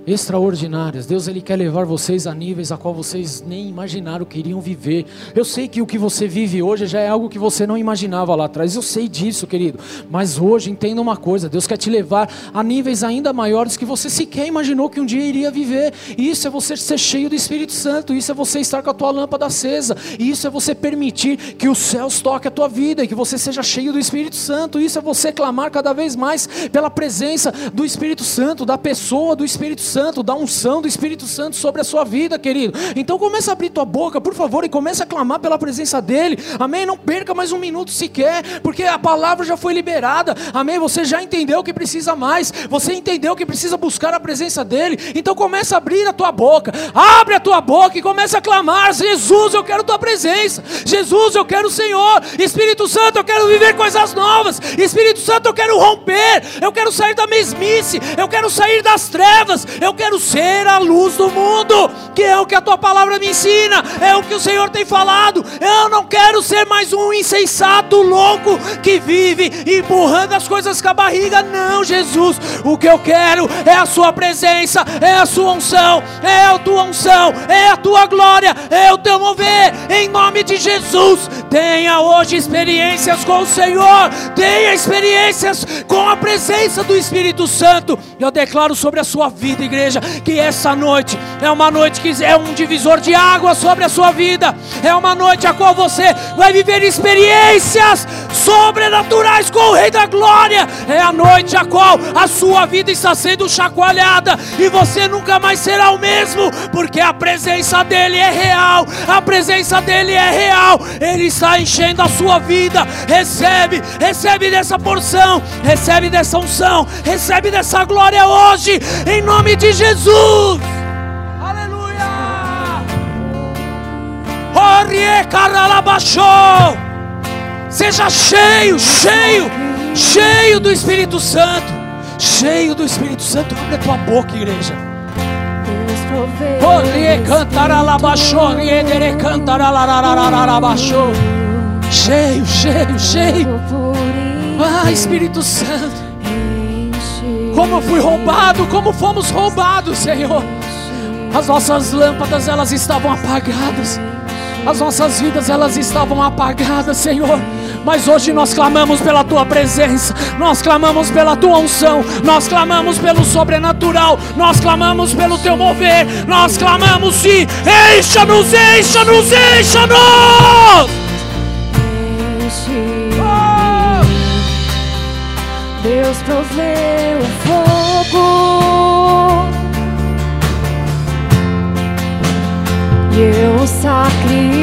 Extraordinárias. Deus ele quer levar vocês a níveis a qual vocês nem imaginaram que iriam viver. Eu sei que o que você vive hoje já é algo que você não imaginava lá atrás. Eu sei disso, querido. Mas hoje entenda uma coisa, Deus quer te levar a níveis ainda maiores que você sequer imaginou que um dia iria viver. Isso é você ser cheio do Espírito Santo, isso é você estar com a tua lâmpada acesa, isso é você permitir que os céus toquem a tua vida e que você seja cheio do Espírito Santo. Isso é você clamar cada vez mais pela presença do Espírito Santo, da pessoa do Espírito Santo Santo, da unção do Espírito Santo sobre a sua vida, querido. Então começa a abrir tua boca, por favor, e começa a clamar pela presença dele. Amém? Não perca mais um minuto sequer, porque a palavra já foi liberada. Amém? Você já entendeu que precisa mais. Você entendeu que precisa buscar a presença dele. Então começa a abrir a tua boca. Abre a tua boca e começa a clamar: Jesus, eu quero tua presença. Jesus, eu quero o Senhor. Espírito Santo, eu quero viver coisas novas. Espírito Santo, eu quero romper. Eu quero sair da mesmice. Eu quero sair das trevas. Eu quero ser a luz do mundo, que é o que a tua palavra me ensina, é o que o Senhor tem falado. Eu não quero ser mais um insensato louco que vive empurrando as coisas com a barriga. Não, Jesus. O que eu quero é a Sua presença, é a Sua unção, é a tua unção, é a tua glória, é o teu mover. Em nome de Jesus, tenha hoje experiências com o Senhor, tenha experiências com a presença do Espírito Santo. Eu declaro sobre a sua vida, igreja, que essa noite é uma noite que é um divisor de água sobre a sua vida, é uma noite a qual você vai viver experiências sobrenaturais com o Rei da Glória, é a noite a qual a sua vida está sendo chacoalhada e você nunca mais será o mesmo, porque a presença dEle é real, a presença dEle é real, Ele está enchendo a sua vida. Recebe, recebe dessa porção, recebe dessa unção, recebe dessa glória hoje, em nome de Jesus. Aleluia! Orie caralabachou. Seja cheio, cheio, cheio do Espírito Santo. Cheio do Espírito Santo. Abre a tua boca, igreja. Orie cantaralabachou, riedere cantaralaralarabachou. Cheio, cheio, cheio. Ah, Espírito Santo. Como fui roubado, como fomos roubados, Senhor. As nossas lâmpadas elas estavam apagadas. As nossas vidas elas estavam apagadas, Senhor. Mas hoje nós clamamos pela tua presença, nós clamamos pela tua unção, nós clamamos pelo sobrenatural, nós clamamos pelo teu mover, nós clamamos sim, encha-nos, encha-nos, encha-nos! Deus proveu o fogo e o sacrifício.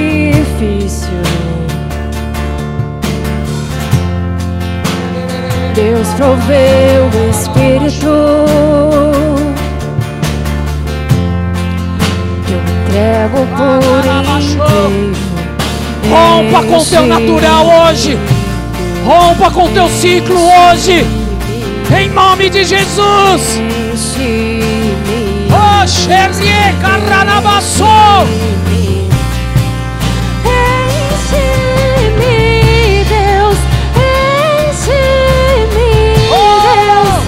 Deus proveu o Espírito. Eu entrego por inteiro. Rompa com o teu natural hoje. Rompa com teu ciclo hoje. Em nome de Jesus. Enche-me. Oh, Caranabassou. Enche-me, Deus, enche-me, Deus.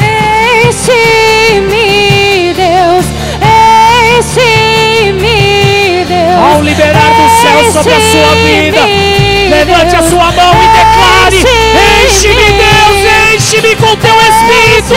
Enche-me, Liberar do céu sobre a sua vida, levante a sua mão e declare: Enche-me, Enche-me, Deus, enche-me com teu Espírito.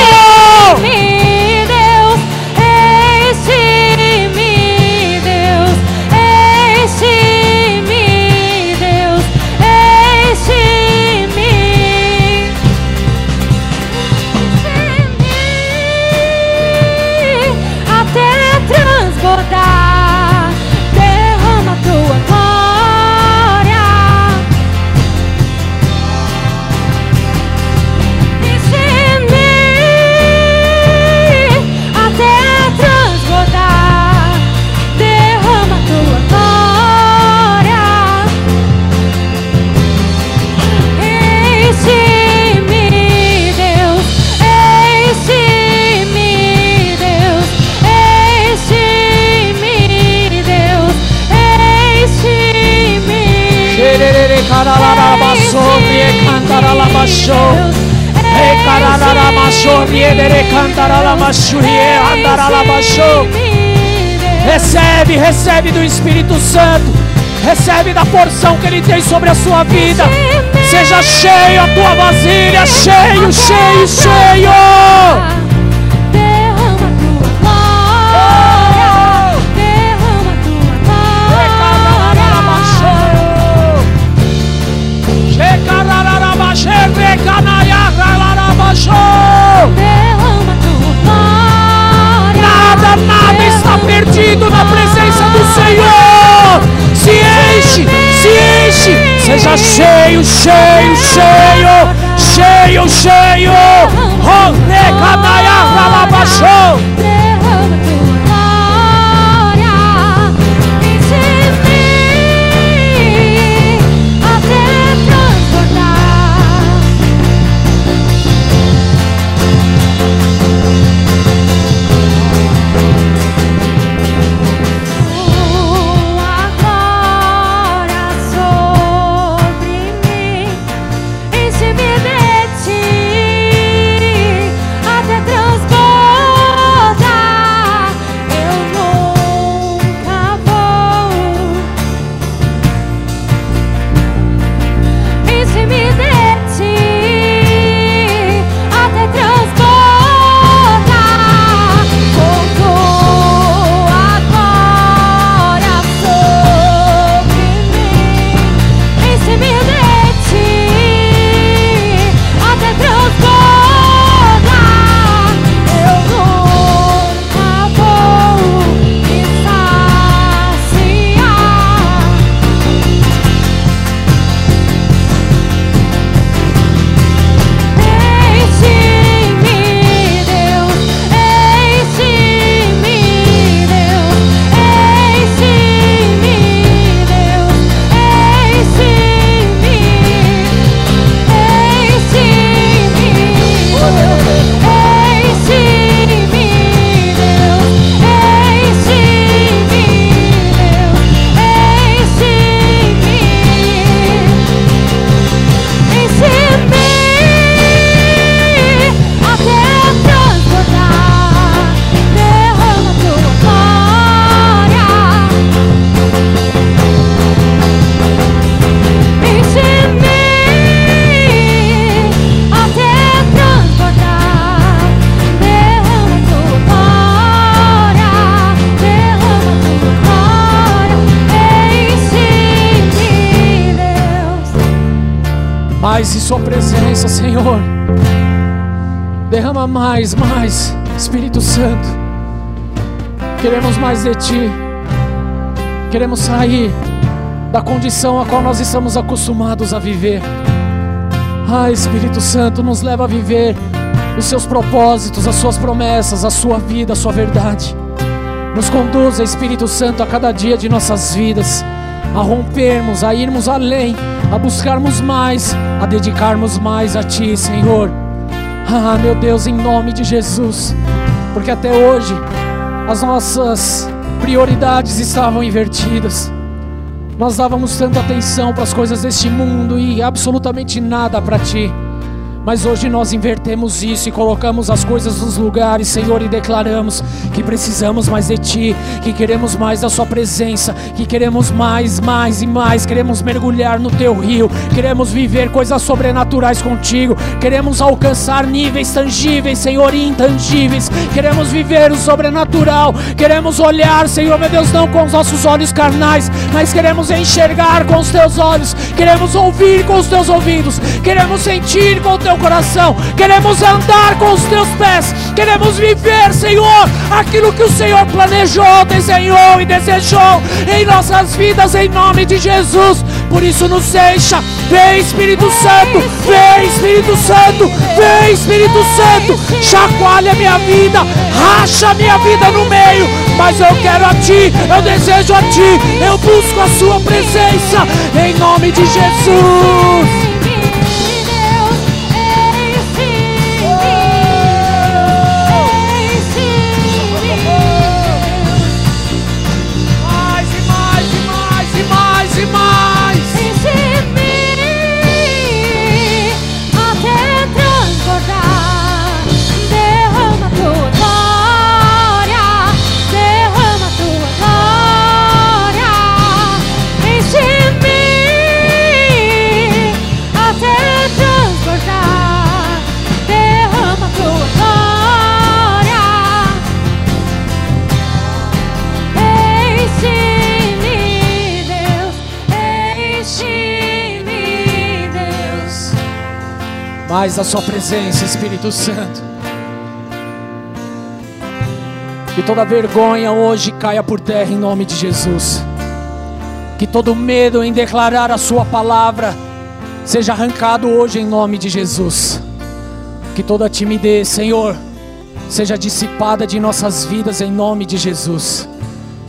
Recarararabachou. Recarararabachou. Riedere cantaralabachou. Rieandaralabachou. Recebe, recebe do Espírito Santo. Recebe da porção que Ele tem sobre a sua vida. Seja cheio a tua vasilha, cheio, cheio, cheio. Nada, nada está perdido na presença do Senhor. Se enche, se enche. Seja cheio, cheio, cheio, cheio, cheio. Oh, recanaiá, ralabachou. Queremos mais de Ti. Queremos sair da condição a qual nós estamos acostumados a viver. Ah, Espírito Santo, nos leva a viver os Seus propósitos, as Suas promessas, a Sua vida, a Sua verdade. Nos conduza, Espírito Santo, a cada dia de nossas vidas, a rompermos, a irmos além, a buscarmos mais, a dedicarmos mais a Ti, Senhor. Ah, meu Deus, em nome de Jesus, porque até hoje as nossas prioridades estavam invertidas. Nós dávamos tanta atenção para as coisas deste mundo e absolutamente nada para Ti. Mas hoje nós invertemos isso e colocamos as coisas nos lugares, Senhor, e declaramos que precisamos mais de Ti, que queremos mais da Sua presença, que queremos mais, mais e mais, queremos mergulhar no Teu rio, queremos viver coisas sobrenaturais contigo, queremos alcançar níveis tangíveis, Senhor, e intangíveis, queremos viver o sobrenatural, queremos olhar, Senhor, meu Deus, não com os nossos olhos carnais, mas queremos enxergar com os Teus olhos, queremos ouvir com os Teus ouvidos, queremos sentir com o Teu coração, queremos andar com os Teus pés, queremos viver, Senhor, aquilo que o Senhor planejou, desenhou e desejou em nossas vidas, em nome de Jesus. Por isso, nos encha, vem Espírito Santo, vem Espírito Santo, vem Espírito Santo, chacoalha minha vida, racha minha vida no meio, mas eu quero a Ti, eu desejo a Ti, eu busco a Sua presença, em nome de Jesus. Mais da Sua presença, Espírito Santo. Que toda vergonha hoje caia por terra em nome de Jesus. Que todo medo em declarar a Sua palavra seja arrancado hoje em nome de Jesus. Que toda timidez, Senhor, seja dissipada de nossas vidas em nome de Jesus.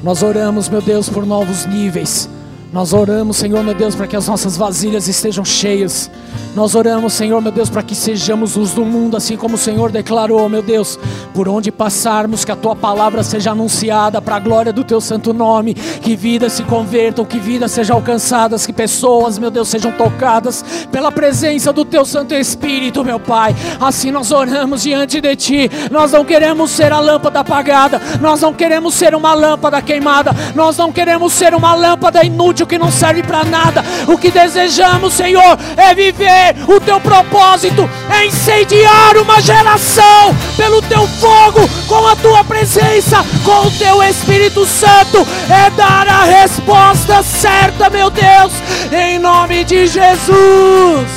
Nós oramos, meu Deus, por novos níveis. Nós oramos, Senhor, meu Deus, para que as nossas vasilhas estejam cheias. Nós oramos, Senhor, meu Deus, para que sejamos luz do mundo, assim como o Senhor declarou, meu Deus, por onde passarmos, que a tua palavra seja anunciada para a glória do teu santo nome, que vidas se convertam, que vidas sejam alcançadas, que pessoas, meu Deus, sejam tocadas pela presença do teu Santo Espírito, meu Pai. Assim nós oramos diante de ti. Nós não queremos ser a lâmpada apagada, nós não queremos ser uma lâmpada queimada, nós não queremos ser uma lâmpada inútil que não serve para nada. O que desejamos, Senhor, é viver o teu propósito, é incendiar uma geração pelo teu fogo, com a tua presença, com o teu Espírito Santo, é dar a resposta certa, meu Deus, em nome de Jesus.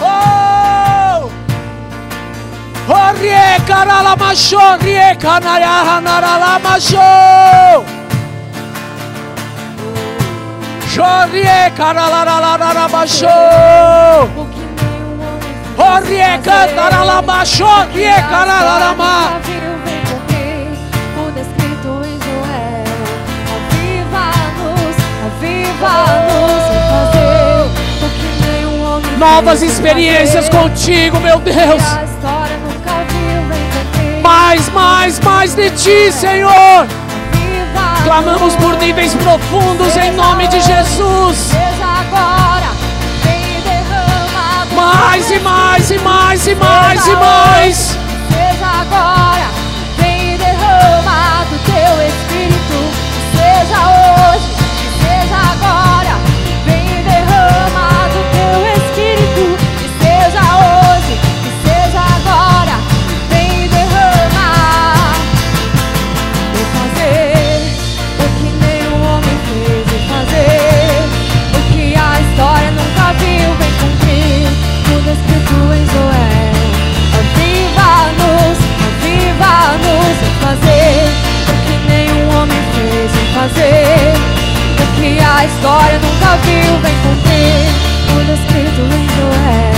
Oh! Orie karalamasho, rie kanayahanalalamacho. Jorie karalalalalamasho. O em fazer o que nenhum homem Novas fez experiências fazer. contigo, meu Deus. a história nunca viu, vem cumprir. Mais, mais, mais de ti, Senhor. Clamamos por níveis profundos em nome de Jesus. Mais e mais e mais e mais e mais. Seja agora, vem e derrama do teu Espírito. Seja hoje, fazer o que a história nunca viu, vem cumprir tudo escrito em Joel.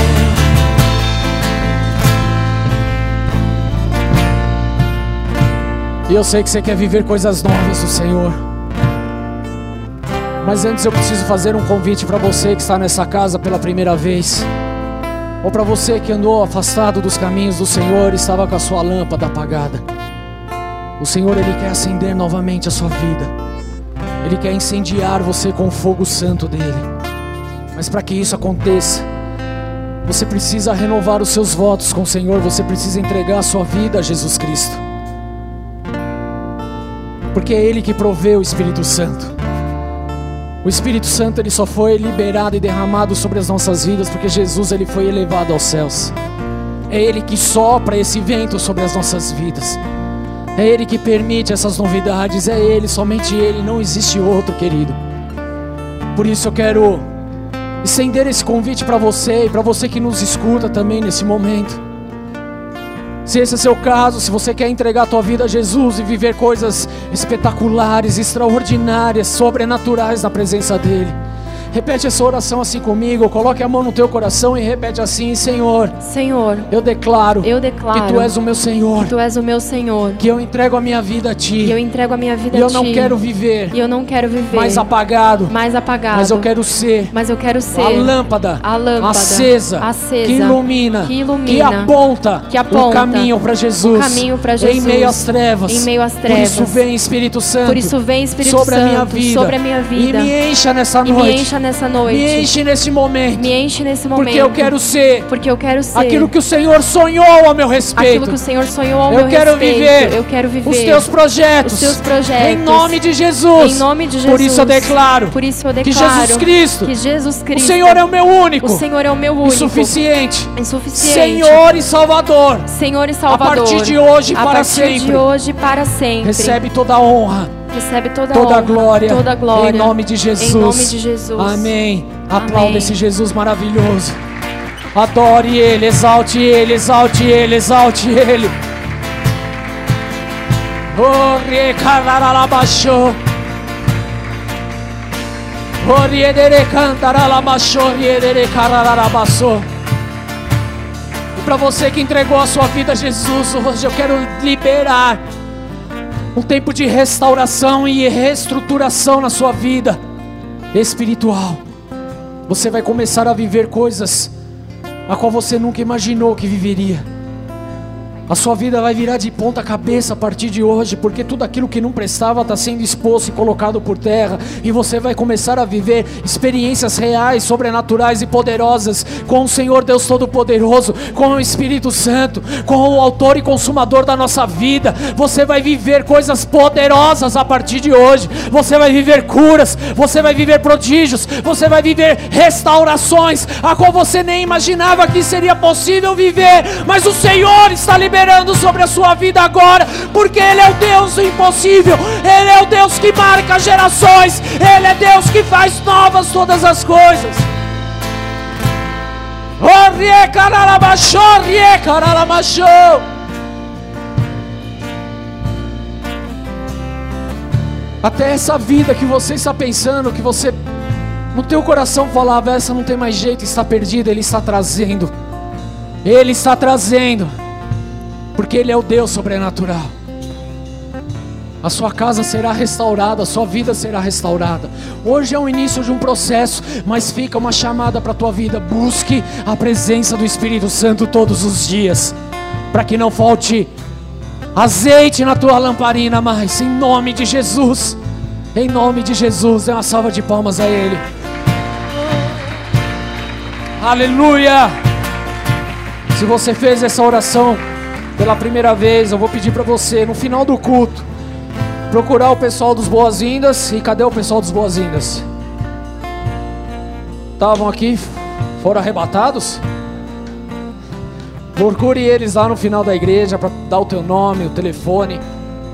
E eu sei que você quer viver coisas novas do Senhor. Mas antes eu preciso fazer um convite para você que está nessa casa pela primeira vez. Ou para você que andou afastado dos caminhos do Senhor e estava com a sua lâmpada apagada. O Senhor ele quer acender novamente a sua vida. Ele quer incendiar você com o fogo santo dele. Mas para que isso aconteça, você precisa renovar os seus votos com o Senhor, você precisa entregar a sua vida a Jesus Cristo porque é Ele que provê o Espírito Santo. O Espírito Santo ele só foi liberado e derramado sobre as nossas vidas porque Jesus ele foi elevado aos céus. É Ele que sopra esse vento sobre as nossas vidas. É Ele que permite essas novidades. É Ele, somente Ele, não existe outro, querido. Por isso eu quero estender esse convite para você e para você que nos escuta também nesse momento. Se esse é seu caso, se você quer entregar a tua vida a Jesus e viver coisas espetaculares, extraordinárias, sobrenaturais na presença dele. Repete essa oração assim comigo, coloque a mão no teu coração e repete assim: Senhor, Senhor, eu declaro, eu declaro que tu és o meu Senhor, que tu és o meu Senhor. que eu entrego a minha vida a ti. E eu entrego a minha vida E eu a ti. não quero viver E eu não quero viver mais apagado, mais apagado. mas eu quero ser Mas eu quero ser a lâmpada, a lâmpada acesa, acesa, que ilumina, que ilumina, que aponta, que aponta o caminho para Jesus, o caminho em Jesus, meio às trevas, em meio às Por isso trevas. vem Espírito Santo, Por isso vem Espírito sobre a minha Santo vida, sobre a minha vida. e me encha nessa noite, nessa noite. me enche nesse momento, Me enche nesse momento. porque eu quero ser porque eu quero ser aquilo que o Senhor sonhou a meu respeito. aquilo que o Senhor sonhou ao eu meu quero respeito. viver eu quero viver os teus projetos, os teus projetos. em nome de Jesus. Em nome de Por isso eu Jesus. declaro Por isso eu que declaro Jesus Cristo, que Jesus o Cristo Senhor é o meu único, o Senhor é o meu único suficiente, insuficiente Senhor e Salvador. Senhor e Salvador partir de hoje a para partir sempre. de hoje para sempre Recebe toda a honra, recebe toda, toda a honra, glória, toda a glória em nome de Jesus. em nome de Jesus Amém. Aplauda Amém. esse Jesus maravilhoso. Adore Ele, exalte Ele, exalte Ele, exalte Ele. Oh, recararalabaxô. Oh, riedere cantaralabaxô, riedere carararabaçô. E para você que entregou a sua vida a Jesus, hoje eu quero liberar um tempo de restauração e reestruturação na sua vida espiritual. Você vai começar a viver coisas a qual você nunca imaginou que viveria. A sua vida vai virar de ponta cabeça a partir de hoje, porque tudo aquilo que não prestava está sendo exposto e colocado por terra, e você vai começar a viver experiências reais, sobrenaturais e poderosas com o Senhor Deus Todo-Poderoso, com o Espírito Santo, com o Autor e Consumador da nossa vida. Você vai viver coisas poderosas a partir de hoje, você vai viver curas, você vai viver prodígios, você vai viver restaurações, a qual você nem imaginava que seria possível viver, mas o Senhor está liberando liberando sobre a sua vida agora, porque Ele é o Deus do impossível, Ele é o Deus que marca gerações, Ele é Deus que faz novas todas as coisas. Até essa vida que você está pensando, que você no teu coração falava, essa não tem mais jeito, está perdida, Ele está trazendo. Ele está trazendo porque Ele é o Deus sobrenatural. A sua casa será restaurada, a sua vida será restaurada. Hoje é o início de um processo, mas fica uma chamada para a tua vida. Busque a presença do Espírito Santo todos os dias, para que não falte azeite na tua lamparina mais, em nome de Jesus. Em nome de Jesus, dê uma salva de palmas a Ele. Aleluia! Se você fez essa oração, pela primeira vez, eu vou pedir para você, no final do culto, procurar o pessoal dos Boas-Vindas. E cadê o pessoal dos Boas-Vindas? Estavam aqui, foram arrebatados? Procure eles lá no final da igreja para dar o teu nome, o telefone,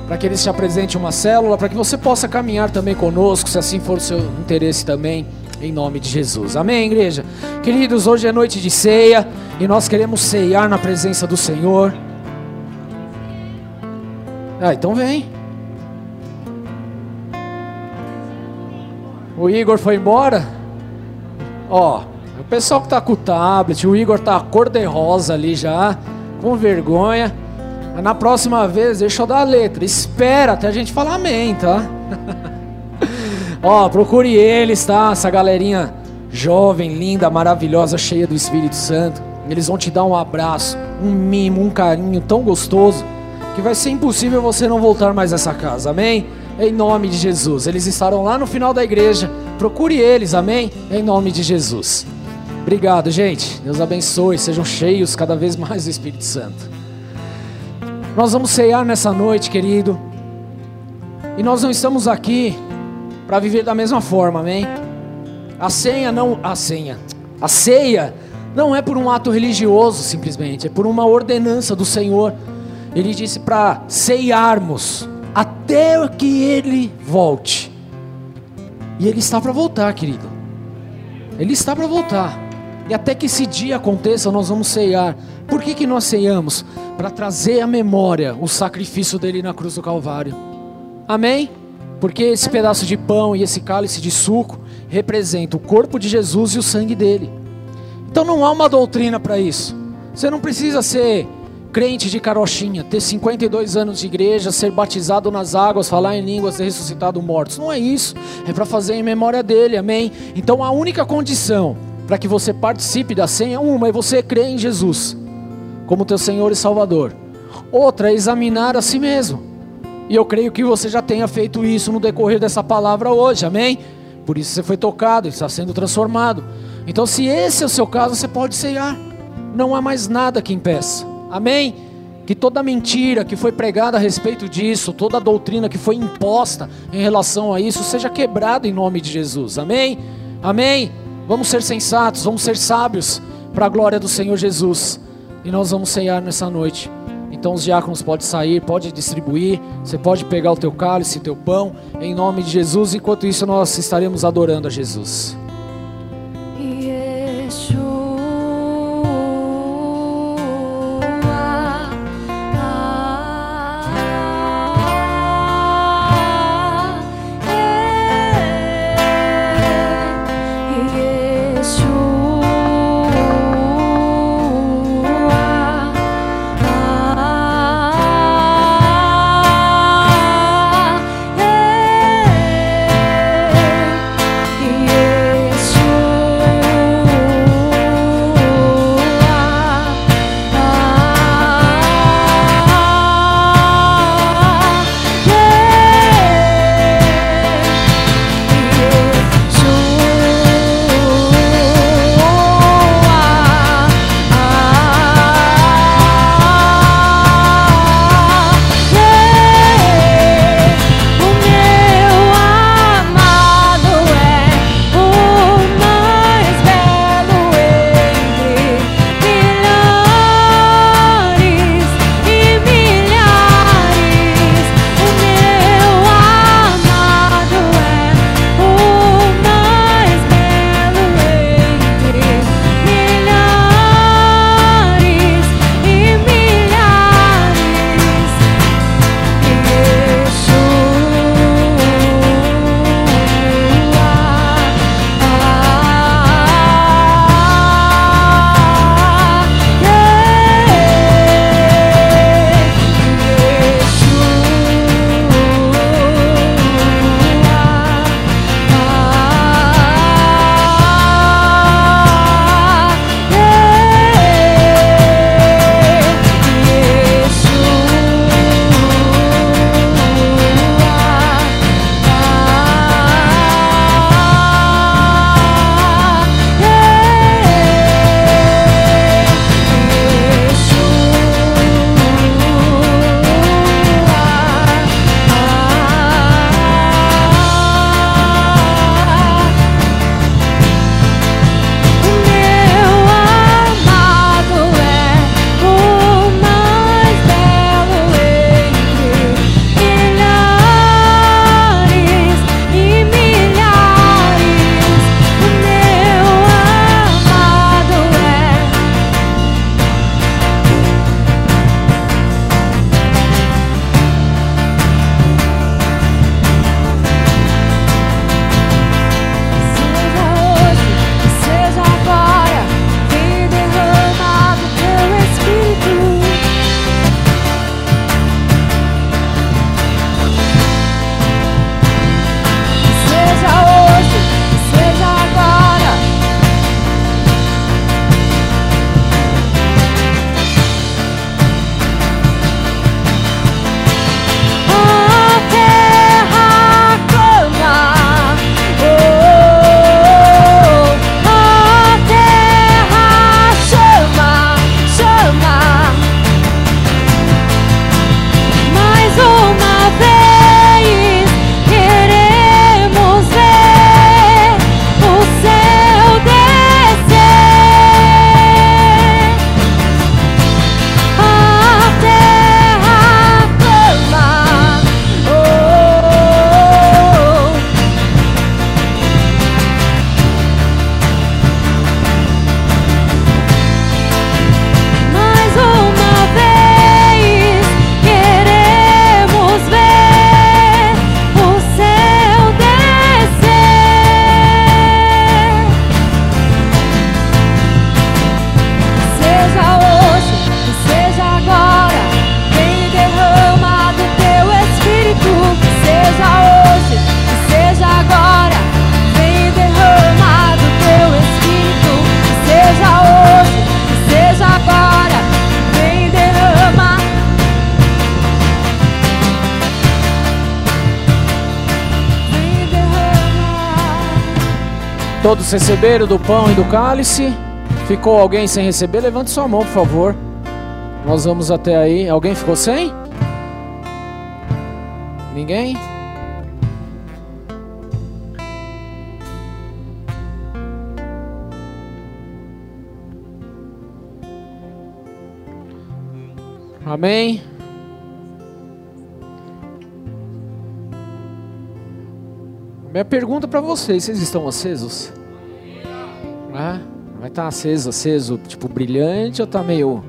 para que eles te apresentem uma célula, para que você possa caminhar também conosco, se assim for o seu interesse também, em nome de Jesus. Amém, igreja? Queridos, hoje é noite de ceia e nós queremos ceiar na presença do Senhor. Ah, então vem. O Igor foi embora. Ó, o pessoal que tá com o tablet, o Igor tá cor de rosa ali já, com vergonha. Na próxima vez, deixa eu dar a letra. Espera até a gente falar amém, tá? Ó, procure eles, tá? Essa galerinha jovem, linda, maravilhosa, cheia do Espírito Santo. Eles vão te dar um abraço, um mimo, um carinho tão gostoso que vai ser impossível você não voltar mais essa casa, amém? Em nome de Jesus. Eles estarão lá no final da igreja. Procure eles, amém? Em nome de Jesus. Obrigado, gente. Deus abençoe. Sejam cheios cada vez mais do Espírito Santo. Nós vamos ceiar nessa noite, querido. E nós não estamos aqui para viver da mesma forma, amém? A senha não. A senha. A ceia não é por um ato religioso, simplesmente. É por uma ordenança do Senhor ele disse para ceiarmos até que ele volte. E ele está para voltar, querido. Ele está para voltar. E até que esse dia aconteça, nós vamos ceiar. Por que, que nós ceiamos? Para trazer à memória o sacrifício dele na cruz do Calvário. Amém? Porque esse pedaço de pão e esse cálice de suco representa o corpo de Jesus e o sangue dele. Então não há uma doutrina para isso. Você não precisa ser crente de carochinha, ter 52 anos de igreja, ser batizado nas águas, falar em línguas, ser ressuscitado mortos. Não é isso. É para fazer em memória dele, amém? Então a única condição para que você participe da ceia, é uma é você crer em Jesus como teu Senhor e Salvador. Outra é examinar a si mesmo. E eu creio que você já tenha feito isso no decorrer dessa palavra hoje, amém? Por isso você foi tocado, está sendo transformado. Então, se esse é o seu caso, você pode ceiar. Não há mais nada que impeça. Amém? Que toda mentira que foi pregada a respeito disso, toda doutrina que foi imposta em relação a isso, seja quebrada em nome de Jesus. Amém? Amém? Vamos ser sensatos, vamos ser sábios para a glória do Senhor Jesus. E nós vamos ceiar nessa noite. Então os diáconos podem sair, pode distribuir, você pode pegar o teu cálice, o teu pão, em nome de Jesus. Enquanto isso nós estaremos adorando a Jesus. Yeshua. Receberam do pão e do cálice? Ficou alguém sem receber? Levante sua mão, por favor. Nós vamos até aí. Alguém ficou sem? Ninguém? Amém. Minha pergunta para vocês: vocês estão acesos? Tá aceso, aceso, tipo brilhante ou tá meio.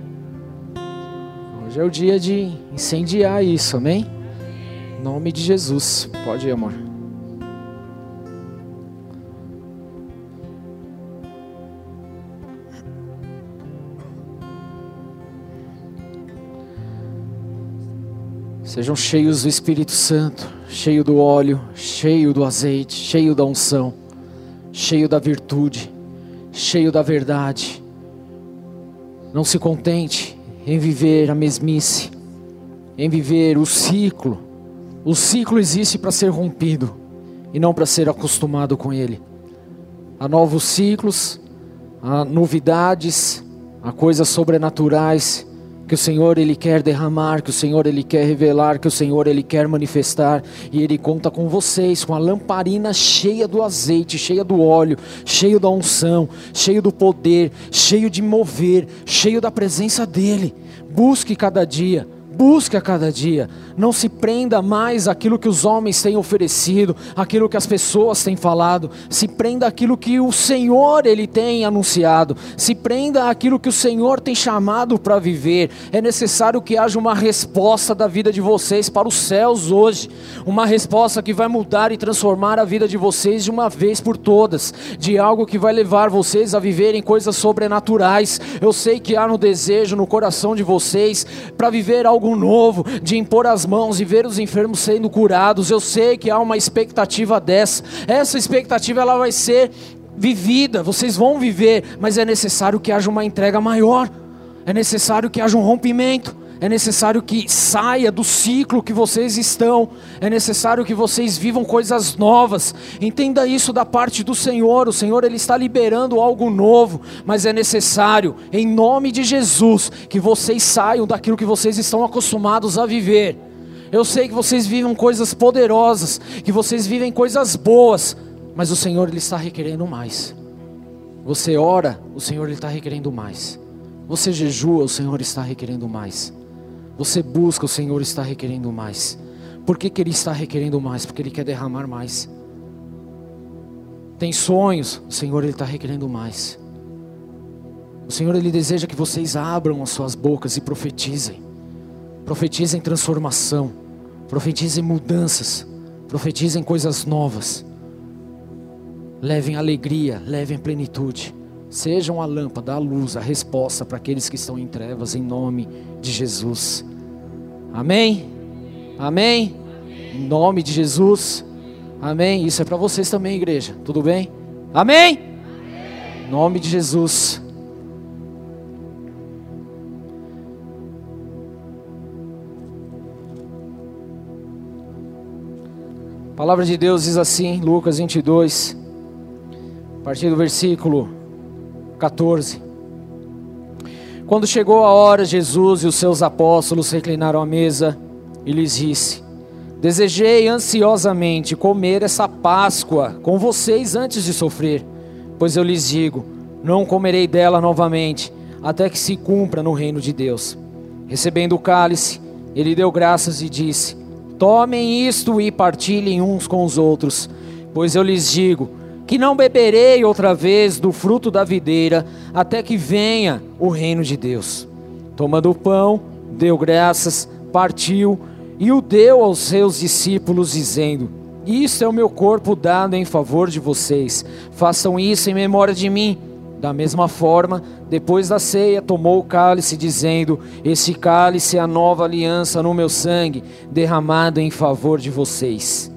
Hoje é o dia de incendiar isso, amém? Em nome de Jesus. Pode ir, amor. Sejam cheios do Espírito Santo, cheio do óleo, cheio do azeite, cheio da unção, cheio da virtude, cheio da verdade. Não se contente em viver a mesmice, em viver o ciclo. O ciclo existe para ser rompido e não para ser acostumado com ele. Há novos ciclos, há novidades, há coisas sobrenaturais que o Senhor ele quer derramar, que o Senhor ele quer revelar, que o Senhor ele quer manifestar, e ele conta com vocês, com a lamparina cheia do azeite, cheia do óleo, cheio da unção, cheio do poder, cheio de mover, cheio da presença dele. Busque cada dia Busque a cada dia. Não se prenda mais àquilo que os homens têm oferecido, aquilo que as pessoas têm falado. Se prenda àquilo que o Senhor ele tem anunciado. Se prenda àquilo que o Senhor tem chamado para viver. É necessário que haja uma resposta da vida de vocês para os céus hoje. Uma resposta que vai mudar e transformar a vida de vocês de uma vez por todas. De algo que vai levar vocês a viverem coisas sobrenaturais. Eu sei que há no desejo no coração de vocês para viver algo algo novo, de impor as mãos e ver os enfermos sendo curados. Eu sei que há uma expectativa dessa. Essa expectativa ela vai ser vivida, vocês vão viver, mas é necessário que haja uma entrega maior. É necessário que haja um rompimento. É necessário que saia do ciclo que vocês estão. É necessário que vocês vivam coisas novas. Entenda isso da parte do Senhor. O Senhor ele está liberando algo novo, mas é necessário, em nome de Jesus, que vocês saiam daquilo que vocês estão acostumados a viver. Eu sei que vocês vivem coisas poderosas, que vocês vivem coisas boas, mas o Senhor ele está requerendo mais. Você ora, o Senhor ele está requerendo mais. Você jejua, o Senhor está requerendo mais. Você busca, o Senhor está requerendo mais. Por que, que Ele está requerendo mais? Porque Ele quer derramar mais. Tem sonhos, o Senhor Ele está requerendo mais. O Senhor Ele deseja que vocês abram as suas bocas e profetizem. Profetizem transformação. Profetizem mudanças. Profetizem coisas novas. Levem alegria, levem plenitude. Sejam a lâmpada, a luz, a resposta para aqueles que estão em trevas, em nome de Jesus. Amém? Amém? Em nome de Jesus. Amém? Isso é para vocês também, igreja. Tudo bem? Amém? Em nome de Jesus. A palavra de Deus diz assim, Lucas 22, a partir do versículo 14. Quando chegou a hora, Jesus e os seus apóstolos reclinaram à mesa e lhes disse: Desejei ansiosamente comer essa Páscoa com vocês antes de sofrer, pois eu lhes digo: não comerei dela novamente, até que se cumpra no reino de Deus. Recebendo o cálice, ele deu graças e disse: Tomem isto e partilhem uns com os outros, pois eu lhes digo: que não beberei outra vez do fruto da videira, até que venha o reino de Deus. Tomando o pão, deu graças, partiu e o deu aos seus discípulos, dizendo: Isto é o meu corpo dado em favor de vocês, façam isso em memória de mim. Da mesma forma, depois da ceia, tomou o cálice, dizendo: Este cálice é a nova aliança no meu sangue, derramado em favor de vocês.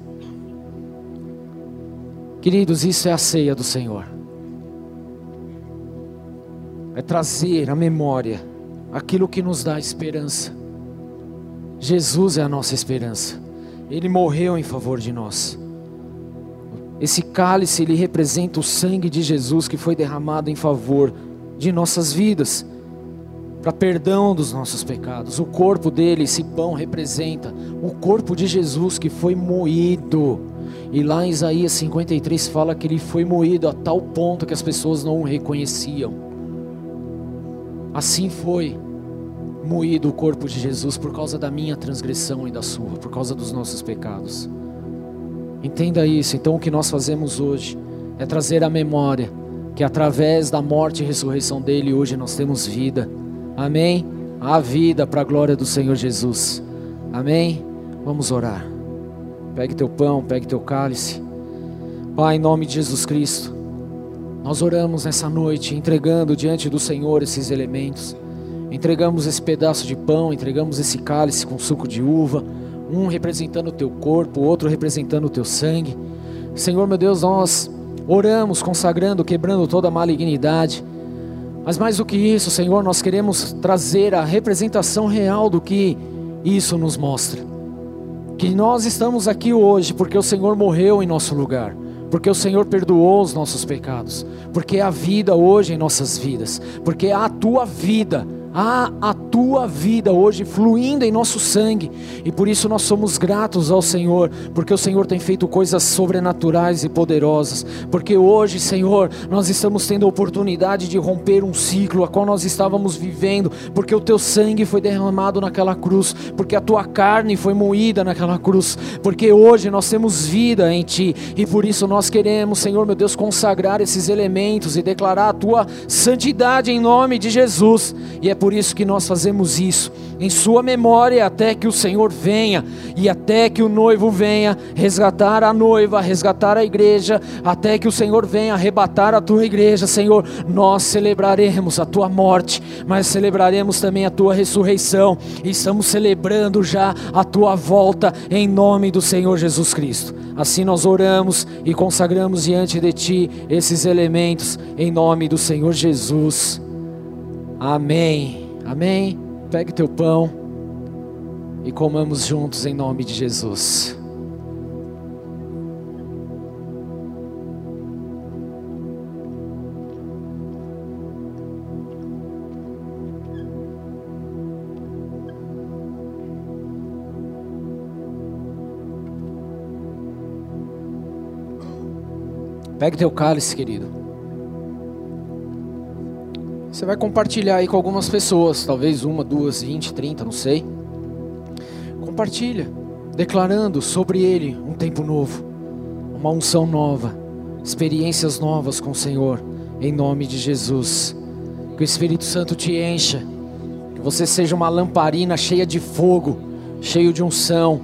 Queridos, isso é a ceia do Senhor. É trazer à memória aquilo que nos dá esperança. Jesus é a nossa esperança. Ele morreu em favor de nós. Esse cálice ele representa o sangue de Jesus que foi derramado em favor de nossas vidas, para perdão dos nossos pecados. O corpo dele, esse pão representa o corpo de Jesus que foi moído. E lá em Isaías 53 fala que ele foi moído a tal ponto que as pessoas não o reconheciam. Assim foi moído o corpo de Jesus por causa da minha transgressão e da sua, por causa dos nossos pecados. Entenda isso. Então, o que nós fazemos hoje é trazer à memória que através da morte e ressurreição dele, hoje nós temos vida. Amém? A vida para a glória do Senhor Jesus. Amém? Vamos orar. Pegue teu pão, pegue teu cálice. Pai, em nome de Jesus Cristo, nós oramos nessa noite, entregando diante do Senhor esses elementos. Entregamos esse pedaço de pão, entregamos esse cálice com suco de uva, um representando o teu corpo, outro representando o teu sangue. Senhor meu Deus, nós oramos consagrando, quebrando toda a malignidade. Mas mais do que isso, Senhor, nós queremos trazer a representação real do que isso nos mostra. Que nós estamos aqui hoje porque o Senhor morreu em nosso lugar, porque o Senhor perdoou os nossos pecados, porque há vida hoje em nossas vidas, porque há a tua vida há a tua vida hoje fluindo em nosso sangue, e por isso nós somos gratos ao Senhor, porque o Senhor tem feito coisas sobrenaturais e poderosas, porque hoje, Senhor, nós estamos tendo a oportunidade de romper um ciclo a qual nós estávamos vivendo, porque o teu sangue foi derramado naquela cruz, porque a tua carne foi moída naquela cruz, porque hoje nós temos vida em ti, e por isso nós queremos, Senhor meu Deus, consagrar esses elementos e declarar a tua santidade em nome de Jesus, e é por isso que nós fazemos isso, em Sua memória, até que o Senhor venha e até que o noivo venha resgatar a noiva, resgatar a igreja, até que o Senhor venha arrebatar a tua igreja, Senhor. Nós celebraremos a tua morte, mas celebraremos também a tua ressurreição, e estamos celebrando já a tua volta em nome do Senhor Jesus Cristo. Assim nós oramos e consagramos diante de ti esses elementos em nome do Senhor Jesus. Amém. Amém. Pegue teu pão e comamos juntos em nome de Jesus. Pegue teu cálice, querido. Você vai compartilhar aí com algumas pessoas, talvez uma, duas, vinte, trinta, não sei. Compartilha, declarando sobre ele um tempo novo, uma unção nova, experiências novas com o Senhor, em nome de Jesus. Que o Espírito Santo te encha, que você seja uma lamparina cheia de fogo, cheio de unção,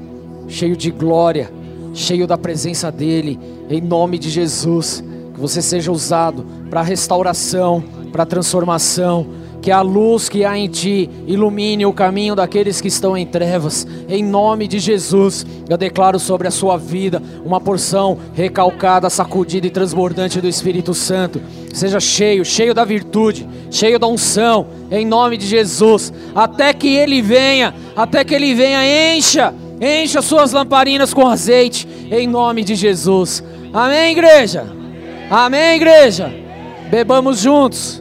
cheio de glória, cheio da presença dEle, em nome de Jesus. Que você seja usado para restauração para transformação, que a luz que há em ti ilumine o caminho daqueles que estão em trevas. Em nome de Jesus, eu declaro sobre a sua vida uma porção recalcada, sacudida e transbordante do Espírito Santo. Seja cheio, cheio da virtude, cheio da unção, em nome de Jesus, até que ele venha, até que ele venha, encha, encha suas lamparinas com azeite, em nome de Jesus. Amém, igreja? Amém, igreja? Bebamos juntos.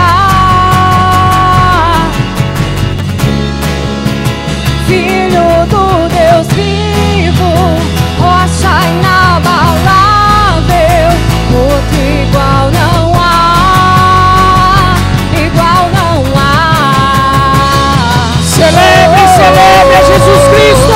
Jesus Cristo!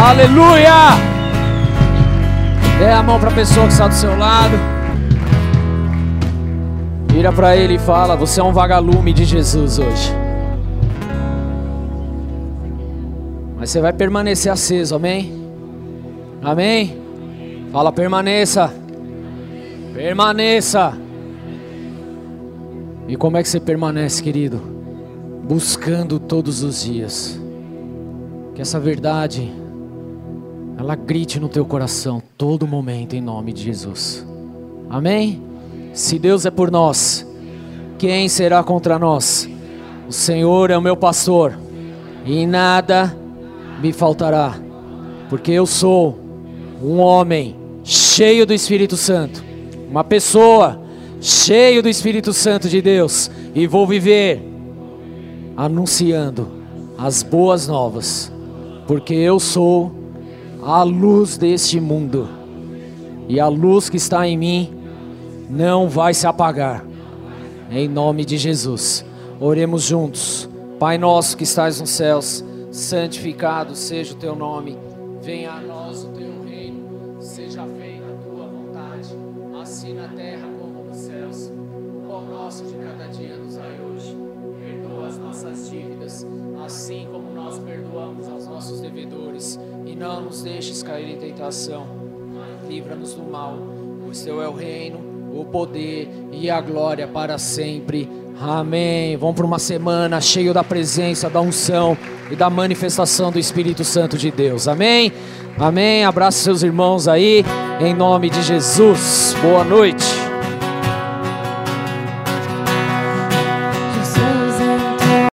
Aleluia! Dê a mão para a pessoa que está do seu lado. Vira para Ele e fala: Você é um vagalume de Jesus hoje. Mas você vai permanecer aceso, amém? Amém? Fala, permaneça. Permaneça. E como é que você permanece, querido? Buscando todos os dias. Que essa verdade ela grite no teu coração todo momento em nome de Jesus. Amém? Se Deus é por nós, quem será contra nós? O Senhor é o meu pastor e nada me faltará, porque eu sou um homem cheio do Espírito Santo, uma pessoa cheio do Espírito Santo de Deus e vou viver anunciando as boas novas, porque eu sou a luz deste mundo, e a luz que está em mim não vai se apagar, em nome de Jesus. Oremos juntos, Pai nosso que estás nos céus, santificado seja o teu nome, venha a nós não nos deixes cair em tentação, livra-nos do mal, pois teu é o reino, o poder e a glória para sempre. Amém. Vamos para uma semana cheio da presença, da unção e da manifestação do Espírito Santo de Deus. Amém. Amém. Abraça seus irmãos aí, em nome de Jesus. Boa noite.